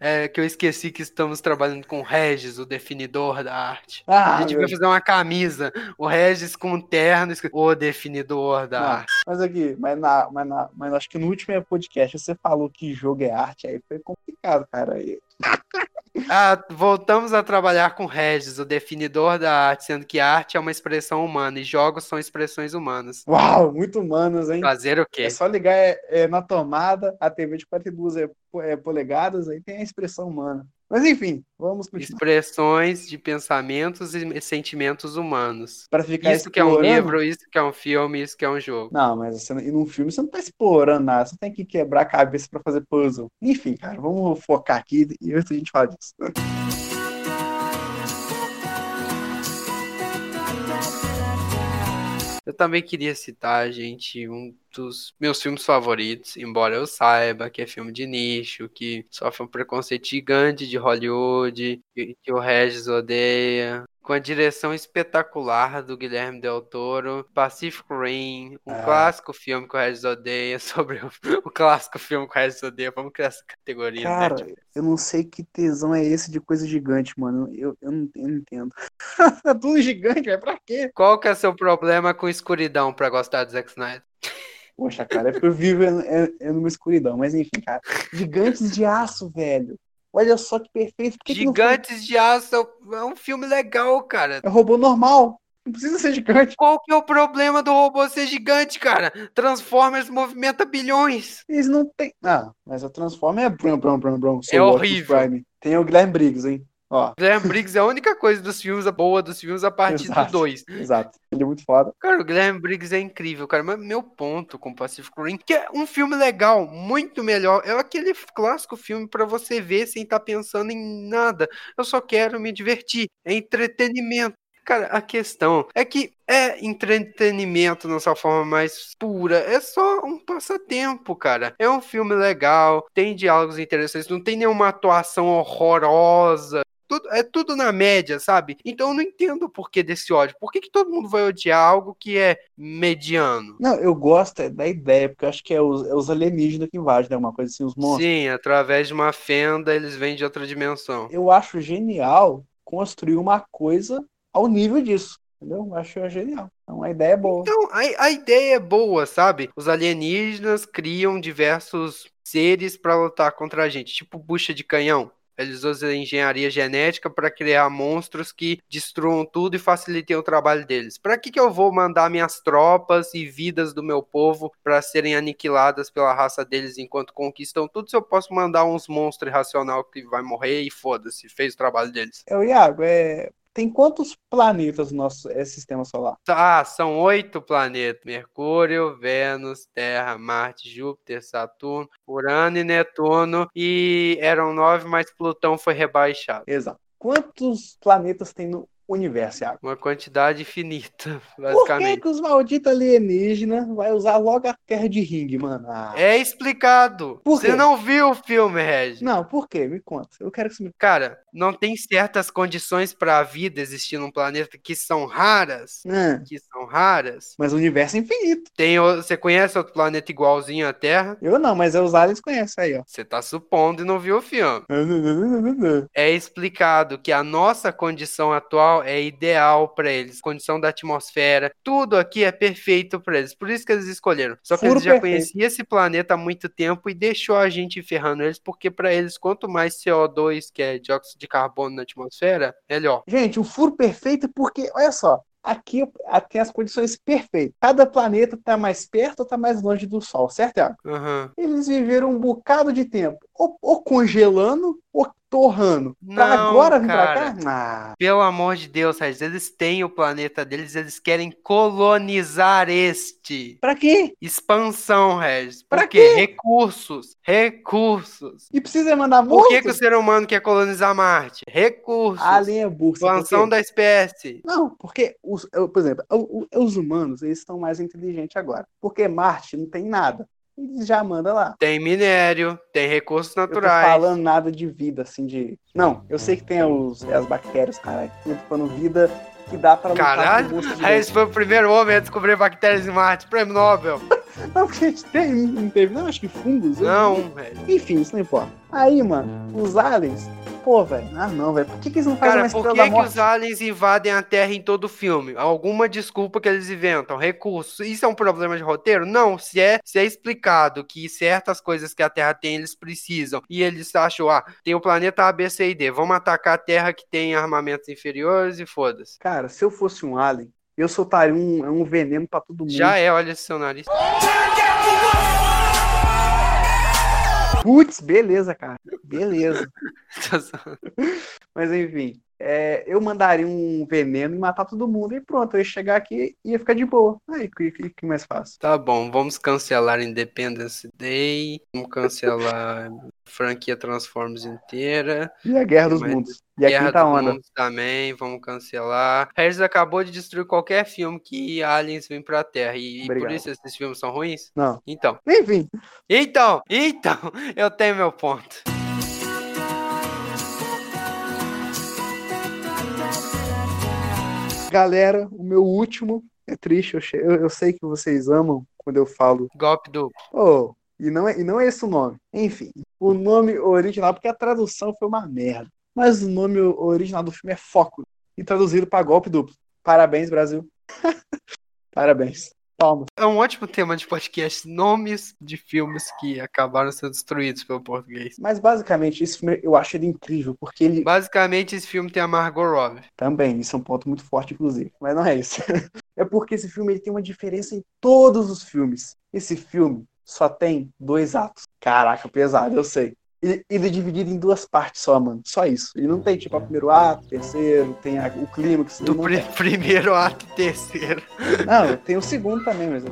É que eu esqueci que estamos trabalhando com o Regis, o definidor da arte. Ah, a gente meu vai fazer uma camisa. O Regis com um terno, o definidor da Não, arte. mas aqui, mas, na, mas, na, mas acho que no último podcast você falou que jogo é arte, aí foi complicado, cara. Aí, *laughs* Ah, voltamos a trabalhar com Regis, o definidor da arte, sendo que arte é uma expressão humana e jogos são expressões humanas. uau, muito humanos, hein? Fazer o quê? É só ligar é, é, na tomada, a TV de 42 é, é, polegadas, aí tem a expressão humana. Mas enfim, vamos continuar. Expressões de pensamentos e sentimentos humanos. Pra ficar Isso que é um explorando- livro, isso que é um filme, isso que é um jogo. Não, mas você, e num filme você não tá explorando nada, você tem que quebrar a cabeça pra fazer puzzle. Enfim, cara, vamos focar aqui e antes a gente fala disso. Eu também queria citar, gente, um dos meus filmes favoritos, embora eu saiba que é filme de nicho, que sofre um preconceito gigante de Hollywood, que, que o Regis odeia. Com a direção espetacular do Guilherme Del Toro, Pacific Rim, um Ah. clássico filme que o Regis odeia, *laughs* sobre o, o clássico filme que o Regis odeia. Vamos criar essa categoria, né? Cara, Tipo, eu não sei que tesão é esse de coisa gigante, mano. Eu, eu, não, eu não entendo. é *laughs* tudo gigante, velho. Pra quê? Qual que é seu problema com escuridão pra gostar do Zack Snyder? Poxa, cara, é porque eu vivo em, em- em numa escuridão. Mas enfim, cara. Gigantes de aço, velho. Olha só que perfeito. Que que não foi- Gigantes de Aço é um filme legal, cara. É robô normal. Não precisa ser gigante. Qual que é o problema do robô ser gigante, cara? Transformers movimenta bilhões. Eles não têm. Ah, mas a Transforma é brum, brum, brum, brum. É horrível. Tem o Guilherme Briggs, hein? Ó, Guilherme Briggs é a única coisa dos filmes boa dos filmes a partir Exato. do 2. exato. Ele é muito foda. Cara, o Guilherme Briggs é incrível, cara. Mas meu ponto com Pacific Rim, que é um filme legal, muito melhor. É aquele clássico filme pra você ver sem estar pensando em nada. Eu só quero me divertir. É entretenimento. Cara, a questão é que é entretenimento na sua forma mais pura. É só um passatempo, cara. É um filme legal, tem diálogos interessantes, não tem nenhuma atuação horrorosa. Tudo, é tudo na média, sabe? Então eu não entendo o porquê desse ódio. Por que, que todo mundo vai odiar algo que é mediano? Não, eu gosto é da ideia, porque eu acho que é os, é os alienígenas que invadem, né? Uma coisa assim, os monstros. Sim, através de uma fenda eles vêm de outra dimensão. Eu acho genial construir uma coisa ao nível disso. Entendeu? Eu acho genial. É uma ideia boa. Então, a, a ideia é boa, sabe? Os alienígenas criam diversos seres pra lutar contra a gente, tipo bucha de canhão. Eles usam engenharia genética para criar monstros que destruam tudo e facilitem o trabalho deles. Para que, que eu vou mandar minhas tropas e vidas do meu povo para serem aniquiladas pela raça deles enquanto conquistam tudo? Se eu posso mandar uns monstros irracional que vai morrer e foda-se, fez o trabalho deles. O Iago, é. Tem quantos planetas no nosso é, sistema solar? Ah, são oito planetas: Mercúrio, Vênus, Terra, Marte, Júpiter, Saturno, Urano e Netuno. E eram nove, mas Plutão foi rebaixado. Exato. Quantos planetas tem no universo, Iago? Uma quantidade infinita, *laughs* Por que, basicamente. que os malditos alienígenas vai usar logo a terra de ringue, mano? Ah. É explicado. Por Você não viu o filme, Regis? Não, por quê? Me conta. Eu quero que você me. Cara, não tem certas condições para a vida existir num planeta que são raras. Ah, Que são raras. mas o universo é infinito. Tem, você conhece outro planeta igualzinho à Terra? Eu não, mas é os aliens conhecem aí, ó. Você tá supondo e não viu o filme. *laughs* É explicado que a nossa condição atual é ideal para eles, condição da atmosfera, tudo aqui é perfeito para eles. Por isso que eles escolheram. Só que Furo eles já perfeito. conheciam esse planeta há muito tempo e deixou a gente ferrando eles, porque para eles quanto mais CO2, que é dióxido de carbono na atmosfera, melhor. Gente, o furo perfeito é porque, olha só, aqui tem as condições perfeitas. Cada planeta tá mais perto ou tá mais longe do Sol, certo, Iago? Aham. Eles viveram um bocado de tempo, ou, ou congelando, ou torrando. Pra Não, agora vir cara. pra cá? Ah, Pelo amor de Deus, Regis, eles têm o planeta deles, eles querem colonizar este. pra quê? Expansão, Regis. Por Pra quê? quê? Recursos. Recursos. E precisa mandar Por morto? que, que o ser humano quer colonizar Marte? Recursos. É burro. sabe por Expansão da espécie. Não, porque, os, por exemplo, os humanos, eles estão mais inteligentes agora. Porque Marte não tem nada. Eles já mandam lá. Tem minério, tem recursos Eu tô naturais. falando nada de vida, assim, de. Não, eu sei que tem os, as bactérias, caralho. Eu tô falando vida que dá pra lutar Caralho, Regis *laughs* foi o primeiro homem a descobrir bactérias em Marte. Prêmio Nobel. *laughs* Não, porque a gente tem, não teve, não, acho que fungos. eu Não, velho. Enfim, isso não importa. Aí, mano, os aliens, pô, velho, ah não, velho, por que, que eles não fazem Cara, uma por que, da que os aliens invadem a Terra em todo filme? Alguma desculpa que eles inventam, recursos. Isso é um problema de roteiro? Não, se é, se é explicado que certas coisas que a Terra tem, eles precisam, e eles acham, ah, tem o planeta A, B, C e D, vamos atacar a Terra que tem armamentos inferiores e foda-se. Cara, se eu fosse um alien, eu soltaria um, um veneno pra todo mundo. Já é, olha esse seu nariz. Putz, beleza, cara. Beleza. *laughs* Mas enfim, é, eu mandaria um veneno e matar todo mundo e pronto, eu ia chegar aqui e ia ficar de boa. Aí, o que, que, que mais fácil? Tá bom, vamos cancelar Independence Day, vamos cancelar *laughs* franquia Transformers inteira. E a Guerra dos Mundos. E a Guerra Quinta dos Onda. Mundos também, vamos cancelar. Harris acabou de destruir qualquer filme que aliens vêm pra Terra. E, por isso esses filmes são ruins? Não. Então, Enfim, então, então, *laughs* eu tenho meu ponto. Galera, o meu último é triste. Eu, che- eu, eu sei que vocês amam quando eu falo. Golpe duplo. Oh, e não, é, e não é esse o nome. Enfim, o nome original, porque a tradução foi uma merda. Mas o nome original do filme é Foco. E traduzido para golpe duplo. Parabéns, Brasil. *laughs* Parabéns. É um ótimo tema de podcast. Nomes de filmes que acabaram sendo destruídos pelo português. Mas basicamente, esse filme eu acho ele incrível, porque ele Basicamente, esse filme tem a Margot Robbie. também, isso é um ponto muito forte, inclusive. Mas não é isso. *laughs* é porque esse filme ele tem uma diferença em todos os filmes. Esse filme só tem dois atos. Caraca, pesado, eu sei. E ele é dividido em duas partes só, mano. Só isso. Ele não tem, tipo, o primeiro ato, o terceiro, tem a- o clímax. Do ele não pri- tem. primeiro ato e terceiro. Não, tem o segundo também, mas.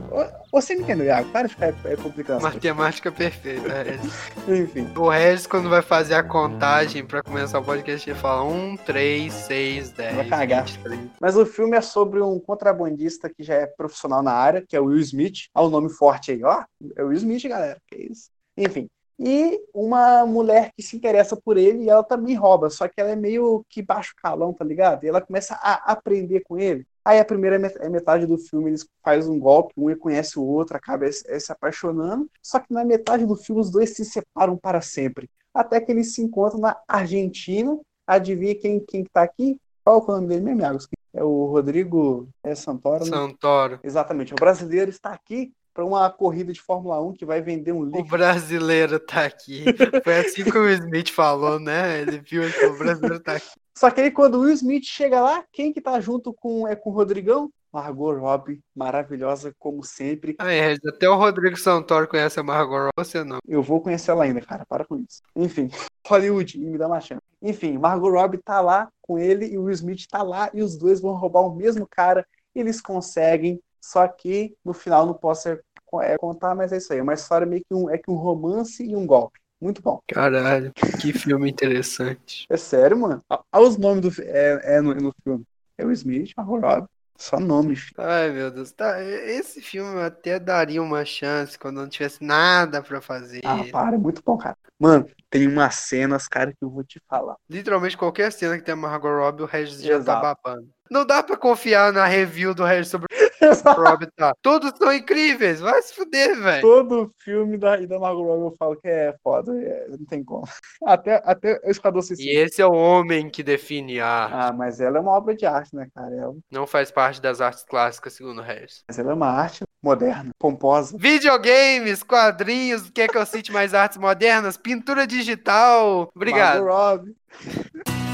Você me entendeu, Iago? Para de ficar é, as coisas. Matemática perfeita. é. *laughs* Enfim. O Regis, quando vai fazer a contagem pra começar o podcast, ele fala 1, 3, 6, 10. Vai cagar. 23. Mas o filme é sobre um contrabandista que já é profissional na área, que é o Will Smith. Olha o nome forte aí, ó. É o Will Smith, galera. Que isso. Enfim. E uma mulher que se interessa por ele e ela também rouba, só que ela é meio que baixo calão, tá ligado? E ela começa a aprender com ele. Aí a primeira é metade do filme eles fazem um golpe, um reconhece o outro, acaba se se apaixonando. Só que na metade do filme os dois se separam para sempre. Até que eles se encontram na Argentina. Adivinha quem, quem que tá aqui? Qual é o nome dele mesmo, Iago? É o Rodrigo é Santoro, né? Santoro. Exatamente. O brasileiro está aqui para uma corrida de Fórmula 1 que vai vender um O líquido. brasileiro tá aqui. Foi assim que o Will Smith falou, né? Ele viu que o brasileiro tá aqui. Só que aí quando o Will Smith chega lá, quem que tá junto com é com o Rodrigão? Margot Robbie, maravilhosa como sempre. Aí, Regis, até o Rodrigo Santoro conhece a Margot Robbie, você não. Eu vou conhecer ela ainda, cara. Para com isso. Enfim, *laughs* Hollywood, me dá uma chance. Enfim, Margot Robbie tá lá com ele e o Will Smith tá lá e os dois vão roubar o mesmo cara. Eles conseguem, só que no final não posso é, é, contar, mas é isso aí. É uma história meio que um, é que um romance e um golpe. Muito bom. Caralho, que filme interessante. É sério, mano. Olha os nomes do é, é no, no filme. É o Smith, Margot Robbie. Só nomes. filho. Ai, meu Deus. Tá, esse filme eu até daria uma chance quando não tivesse nada pra fazer. Ah, para, é muito bom, cara. Mano, tem umas cenas, cara, que eu vou te falar. Literalmente qualquer cena que tem a Margot Robbie, o Regis já tá Exato. babando. Não dá pra confiar na review do Regis sobre o Robbie, tá? Todos são incríveis, vai se fuder, velho. Todo filme da, da Margot Robbie eu falo que é foda, é, não tem como. *laughs* Até, até o Esquadrão E Suicida. esse é o homem que define a arte. Ah, mas ela é uma obra de arte, né, cara? Ela- Não faz parte das artes clássicas, segundo o Regis. mas ela é uma arte moderna, pomposa. Videogames, quadrinhos, quer que eu cite mais artes modernas? Pintura digital. Obrigado. Margot Robbie. *laughs*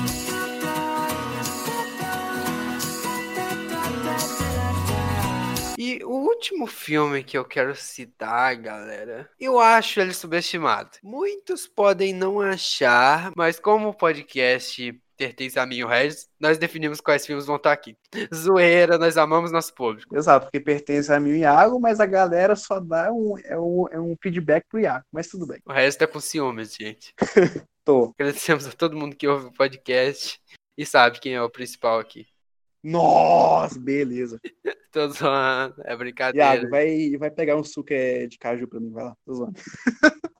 E o último filme que eu quero citar, galera, eu acho ele subestimado. Muitos podem não achar, mas como o podcast pertence a mim e o Regis, nós definimos quais filmes vão estar aqui. Zoeira, nós amamos nosso público. Exato, porque pertence a mim e Iago, mas a galera só dá um, é um, é um feedback pro Iago. Mas tudo bem. O Regis tá com ciúmes, gente. *laughs* Tô. Agradecemos a todo mundo que ouve o podcast e sabe quem é o principal aqui. Nossa, beleza. *laughs* Tô zoando, é brincadeira. Iago, vai, vai pegar um suco é, de caju pra mim, vai lá. Tô zoando. *laughs*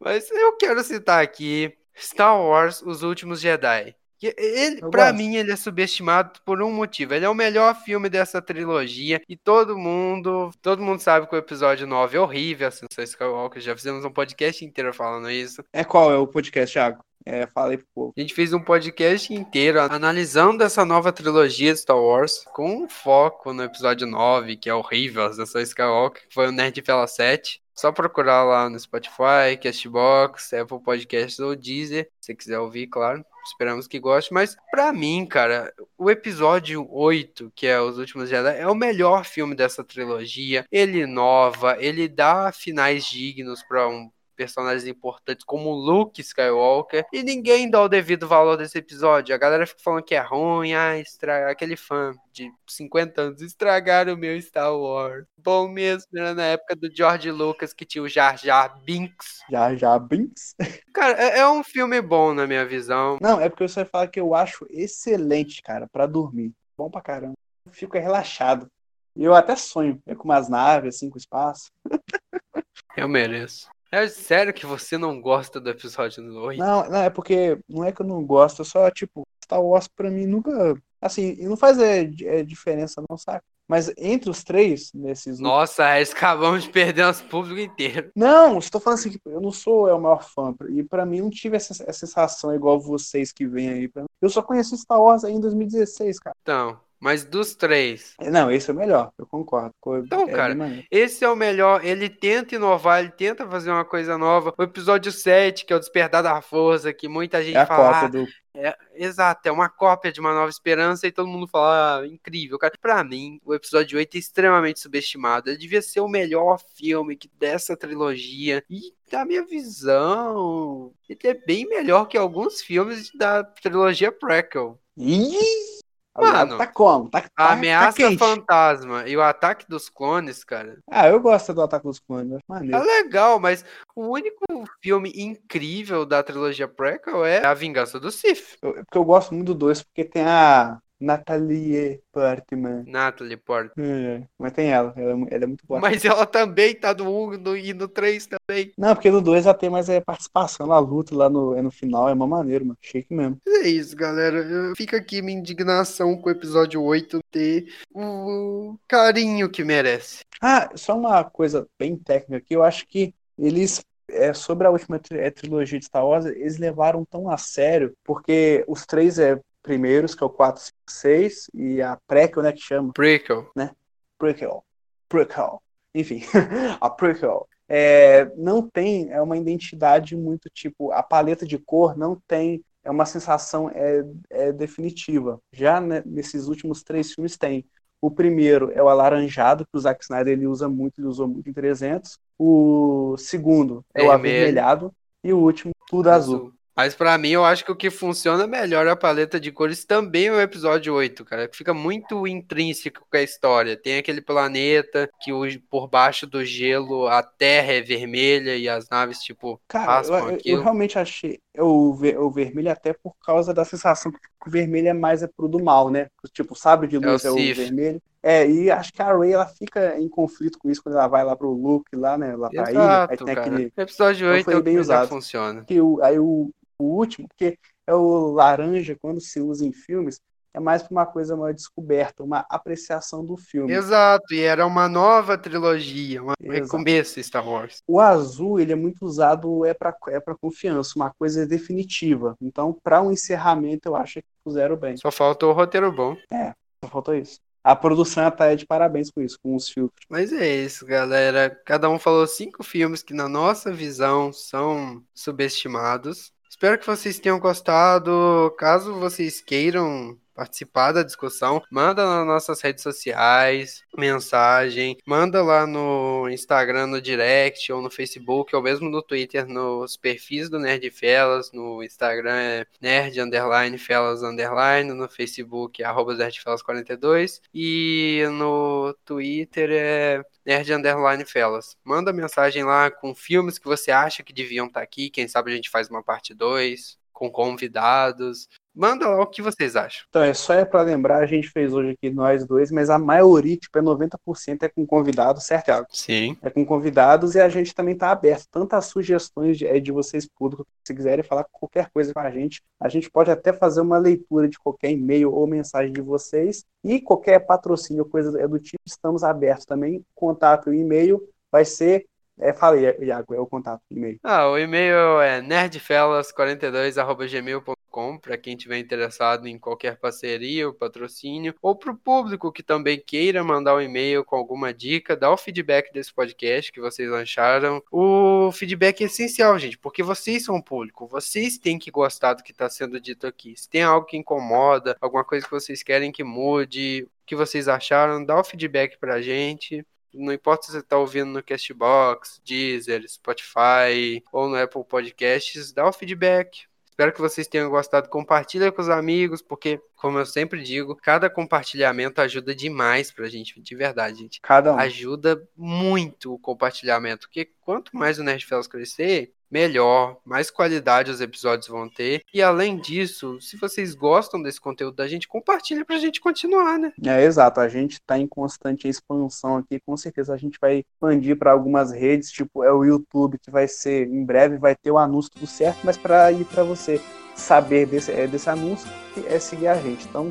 Mas eu quero citar aqui Star Wars Os Últimos Jedi. Ele, Eu pra gosto. mim, ele é subestimado por um motivo. Ele é o melhor filme dessa trilogia e todo mundo, todo mundo sabe que o episódio 9 é horrível, Ascensão Skywalker. Já fizemos um podcast inteiro falando isso. É qual é o podcast, Iago? É, falei pro povo. A gente fez um podcast inteiro analisando essa nova trilogia de Star Wars com foco no episódio 9, que é horrível, Ascensão Skywalker, que foi o Nerd Fela 7. Só procurar lá no Spotify, Castbox, Apple Podcasts ou Deezer, se quiser ouvir, claro. Esperamos que goste, mas pra mim, cara, o episódio 8, que é Os Últimos Jedi, é o melhor filme dessa trilogia. Ele inova, ele dá finais dignos pra um personagens importantes como Luke Skywalker e ninguém dá o devido valor desse episódio. A galera fica falando que é ruim, ah, estra... aquele fã de 50 anos estragaram o meu Star Wars. Bom mesmo, era na época do George Lucas que tinha o Jar Jar Binks. Jar Jar Binks? *laughs* Cara, é, é um filme bom na minha visão. Não, é porque você vai falar que eu acho excelente, cara, para dormir. Bom pra caramba. Eu fico relaxado. E eu até sonho é com umas naves, assim, com espaço. *laughs* Eu mereço. É sério que você não gosta do episódio 8? Não, não, é porque não é que eu não gosto, é só, tipo, Star Wars pra mim nunca. Assim, não faz é, é diferença, não, sabe? Mas entre os três, nesses. Nossa, *laughs* acabamos de perder nosso público inteiro. Não, estou falando assim, eu não sou é, o maior fã. E para mim não tive essa, essa sensação igual vocês que vêm aí. Pra. Eu só conheci Star Wars aí em 2016, cara. Então, mas dos três. Não, esse é o melhor, eu concordo. Então, é cara, esse é o melhor. Ele tenta inovar, ele tenta fazer uma coisa nova. O episódio 7, que é o Despertar da Força, que muita gente é a fala. Cópia do... é, exato, é uma cópia de uma nova esperança e todo mundo fala, ah, incrível, cara. Pra mim, o episódio 8 é extremamente subestimado. Ele devia ser o melhor filme dessa trilogia. E da minha visão, ele é bem melhor que alguns filmes da trilogia Prequel. Ih! Mano, tá como? Tá, a tá, tá ameaça fantasma e o ataque dos clones, cara. Ah, eu gosto do ataque dos clones, maneiro. É legal, mas o único filme incrível da trilogia prequel é A Vingança do Sith. Eu, porque eu gosto muito do 2, porque tem a Natalie Portman. Natalie Portman. É, mas tem ela, ela, é ela é muito boa. Mas ela também tá no 1 no, e no 3 também. Não, porque no 2 ela tem mais é, participação, ela luta lá no, é no final, é uma maneira, mano. Chique mesmo. É isso, galera. Fica aqui minha indignação com o episódio 8 ter o carinho que merece. Ah, só uma coisa bem técnica aqui, eu acho que eles é, sobre a última é, trilogia de Star Wars, eles levaram tão a sério, porque os três é, primeiros, que é o 4, 5, 6, e a prequel, né, que chama. Prequel. Né? Prequel. Prequel. Enfim, *laughs* a prequel. É, não tem é uma identidade muito tipo a paleta de cor não tem é uma sensação é, é definitiva já né, nesses últimos três filmes tem o primeiro é o alaranjado que o Zack Snyder ele usa muito ele usou muito em 300 o segundo é, é o avermelhado e o último tudo azul. azul. Mas para mim, eu acho que o que funciona melhor a paleta de cores também é o episódio 8, cara. Que fica muito intrínseco com a história. Tem aquele planeta que por baixo do gelo a terra é vermelha e as naves, tipo, cara, eu, eu, eu, realmente achei o, o vermelho até por causa da sensação que o vermelho é mais é pro do mal, né? Tipo, sabe de luz é o, é o vermelho. É, e acho que a Ray ela fica em conflito com isso quando ela vai lá pro Luke, lá, né? Lá pra Exato, ilha. Aí tem cara. aquele. episódio 8 então, foi bem usado. funciona. Que o, aí o, o último, porque é o laranja, quando se usa em filmes, é mais para uma coisa, uma descoberta, uma apreciação do filme. Exato, e era uma nova trilogia, um recomeço Star Wars. O azul, ele é muito usado é para é para confiança, uma coisa definitiva. Então, para um encerramento, eu acho que puseram bem. Só faltou o roteiro bom. É, só faltou isso. A produção tá é de parabéns com isso, com os filtros. Mas é isso, galera. Cada um falou cinco filmes que, na nossa visão, são subestimados. Espero que vocês tenham gostado. Caso vocês queiram participar da discussão, manda nas nossas redes sociais, mensagem, manda lá no Instagram, no direct, ou no Facebook, ou mesmo no Twitter, nos perfis do Nerd Felas, no Instagram é nerd underline felas underline, no Facebook é arroba nerdfelas42 e no Twitter é nerd underline felas. Manda mensagem lá com filmes que você acha que deviam estar aqui, quem sabe a gente faz uma parte 2 com convidados. Manda lá o que vocês acham. Então, é só é para lembrar, a gente fez hoje aqui nós dois, mas a maioria, tipo, é 90% é com convidados, certo, Thiago? Sim. É com convidados e a gente também tá aberto. Tantas sugestões de, é de vocês públicos, se quiserem falar qualquer coisa com a gente, a gente pode até fazer uma leitura de qualquer e-mail ou mensagem de vocês e qualquer patrocínio ou coisa do tipo, estamos abertos também. Contato e e-mail vai ser é, falei, Iago, é o contato, e-mail. Ah, o e-mail é nerdfellas42.gmail.com para quem tiver interessado em qualquer parceria ou patrocínio, ou para o público que também queira mandar um e-mail com alguma dica, dá o feedback desse podcast que vocês acharam. O feedback é essencial, gente, porque vocês são o público, vocês têm que gostar do que está sendo dito aqui. Se tem algo que incomoda, alguma coisa que vocês querem que mude, o que vocês acharam, dá o feedback para a gente. Não importa se você está ouvindo no Castbox, Deezer, Spotify ou no Apple Podcasts, dá o feedback. Espero que vocês tenham gostado. Compartilha com os amigos, porque, como eu sempre digo, cada compartilhamento ajuda demais pra gente, de verdade, gente. Cada um. Ajuda muito o compartilhamento, porque quanto mais o Nerd Fellows crescer, melhor, mais qualidade os episódios vão ter. E além disso, se vocês gostam desse conteúdo da gente, compartilha pra gente continuar, né? É, exato. A gente tá em constante expansão aqui. Com certeza a gente vai expandir para algumas redes, tipo é o YouTube, que vai ser, em breve vai ter o anúncio tudo certo, mas para ir para você saber desse, é, desse anúncio, é seguir a gente. Então,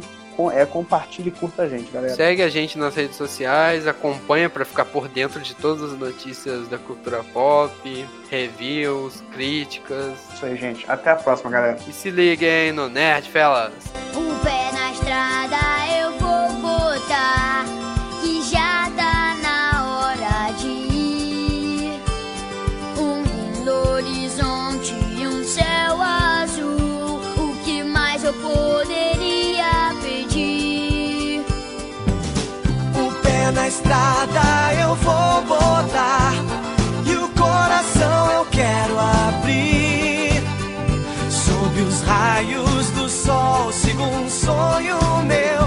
é compartilhe e curta a gente, galera. Segue a gente nas redes sociais, acompanha para ficar por dentro de todas as notícias da cultura pop, reviews, críticas. Isso aí, gente. Até a próxima, galera. E se liguem no Nerd Fellas. Um pé na estrada sonho meu.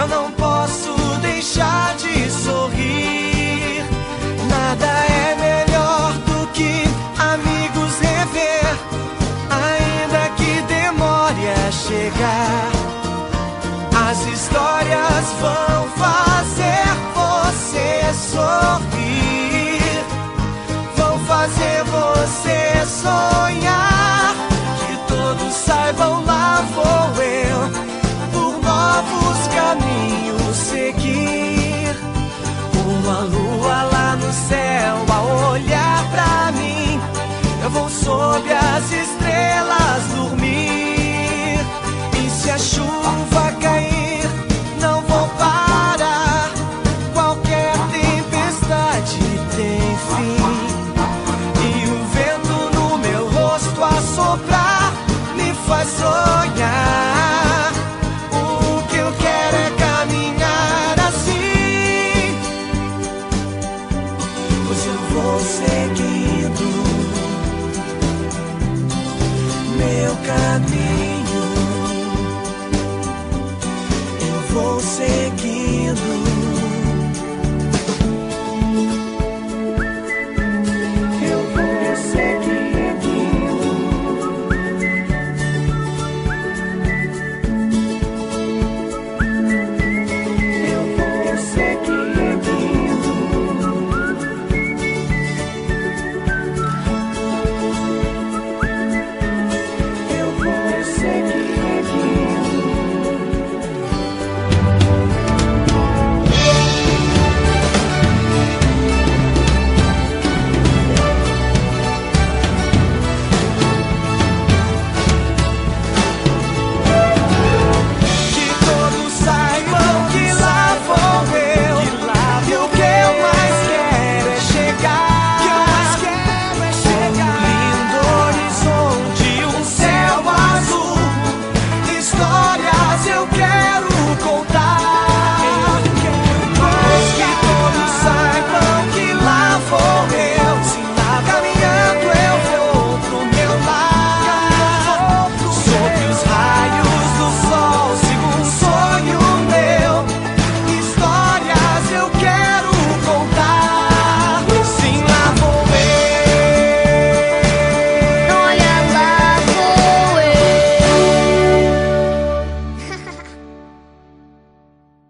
Eu não posso deixar de sorrir. Nada é melhor do que amigos rever, ainda que demore a chegar. As histórias vão fazer você sorrir, vão fazer você sonhar. Que todos saibam, lá vou eu, pra mim, eu vou sob as estrelas dormir. E se a chuva cair, Vou seguindo meu caminho. Eu vou seguir.